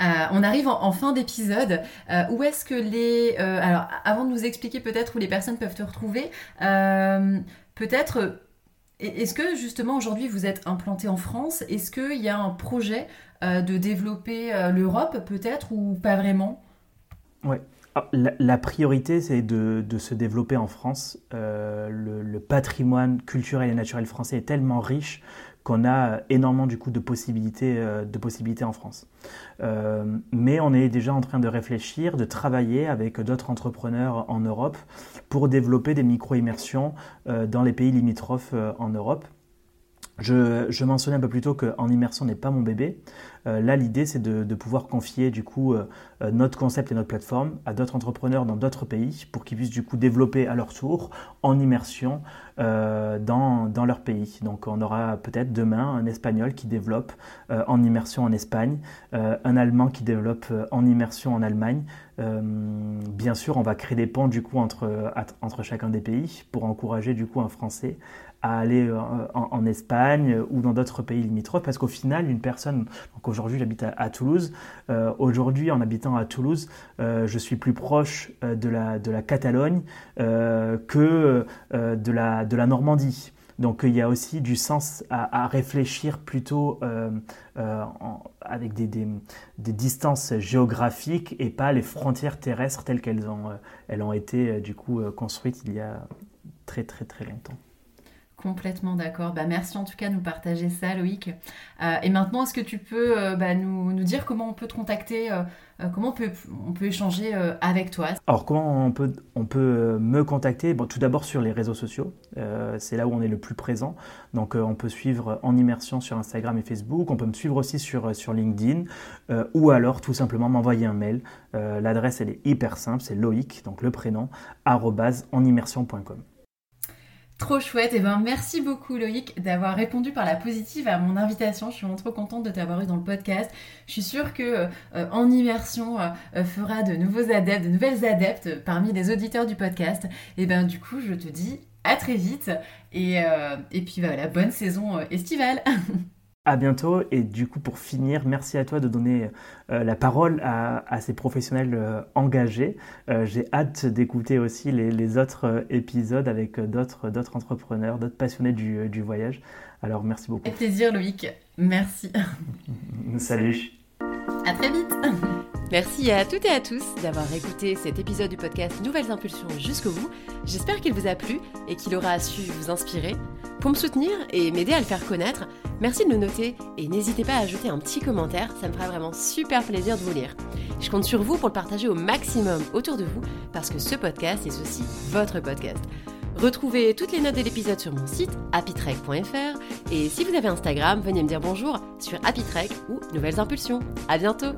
Euh, on arrive en, fin d'épisode. Euh, où est-ce que les... Euh, alors, avant de nous expliquer peut-être où les personnes peuvent te retrouver, peut-être... Est-ce que justement aujourd'hui vous êtes implanté en France? Est-ce qu'il y a un projet de développer l'Europe peut-être ou pas vraiment? Ouais. Ah, la, priorité, c'est de, se développer en France. Le, patrimoine culturel et naturel français est tellement riche qu'on a énormément du coup de possibilités, euh, de possibilités en France. Euh, mais on est déjà en train de réfléchir, de travailler avec d'autres entrepreneurs en Europe pour développer des micro-immersions dans les pays limitrophes en Europe. Je, mentionnais un peu plus tôt qu'en immersion n'est pas mon bébé. Euh, là, l'idée, c'est de, pouvoir confier du coup euh, euh, notre concept et notre plateforme à d'autres entrepreneurs dans d'autres pays pour qu'ils puissent du coup développer à leur tour en immersion dans, leur pays. Donc, on aura peut-être demain un Espagnol qui développe en immersion en Espagne, un Allemand qui développe en immersion en Allemagne. bien sûr, on va créer des ponts du coup entre, entre chacun des pays pour encourager du coup un Français à aller euh, en, Espagne ou dans d'autres pays limitrophes parce qu'au final une personne donc aujourd'hui j'habite à, Toulouse euh, aujourd'hui en habitant à Toulouse euh, je suis plus proche de la de la Catalogne que de la de la Normandie donc il y a aussi du sens à, réfléchir plutôt avec des, des, distances géographiques et pas les frontières terrestres telles qu'elles ont, elles ont été du coup construites il y a très très très longtemps. Complètement d'accord. Bah, merci en tout cas de nous partager ça, Loïc. Euh, et maintenant, est-ce que tu peux euh, bah, nous, dire comment on peut te contacter, euh, comment on peut, on peut échanger avec toi? Alors, comment on peut, on peut me contacter? Bon, Tout d'abord sur les réseaux sociaux. c'est là où on est le plus présent. Donc, on peut suivre en immersion sur Instagram et Facebook. On peut me suivre aussi sur, sur LinkedIn. ou alors, tout simplement, m'envoyer un mail. L'adresse, elle est hyper simple. C'est Loïc, donc le prénom, enimmersion.com. Trop chouette, et eh ben merci beaucoup Loïc d'avoir répondu par la positive à mon invitation. Je suis vraiment trop contente de t'avoir eu dans le podcast. Je suis sûre que euh, en immersion euh, fera de nouveaux adeptes, de nouvelles adeptes parmi les auditeurs du podcast. Et eh ben du coup, je te dis à très vite et, euh, et puis voilà, bonne saison estivale. (laughs) À bientôt et du coup pour finir, merci à toi de donner euh, la parole à, ces professionnels euh, engagés. Euh, j'ai hâte d'écouter aussi les, autres épisodes avec d'autres entrepreneurs, d'autres passionnés du, du, voyage. Alors merci beaucoup. Avec plaisir Loïc, merci. (laughs) Salut. À très vite. Merci à toutes et à tous d'avoir écouté cet épisode du podcast Nouvelles Impulsions jusqu'au bout. J'espère qu'il vous a plu et qu'il aura su vous inspirer. Pour me soutenir et m'aider à le faire connaître, merci de le noter et n'hésitez pas à ajouter un petit commentaire, ça me fera vraiment super plaisir de vous lire. Je compte sur vous pour le partager au maximum autour de vous parce que ce podcast est aussi votre podcast. Retrouvez toutes les notes de l'épisode sur mon site happytrek.fr et si vous avez Instagram, venez me dire bonjour sur happytrek ou Nouvelles Impulsions. À bientôt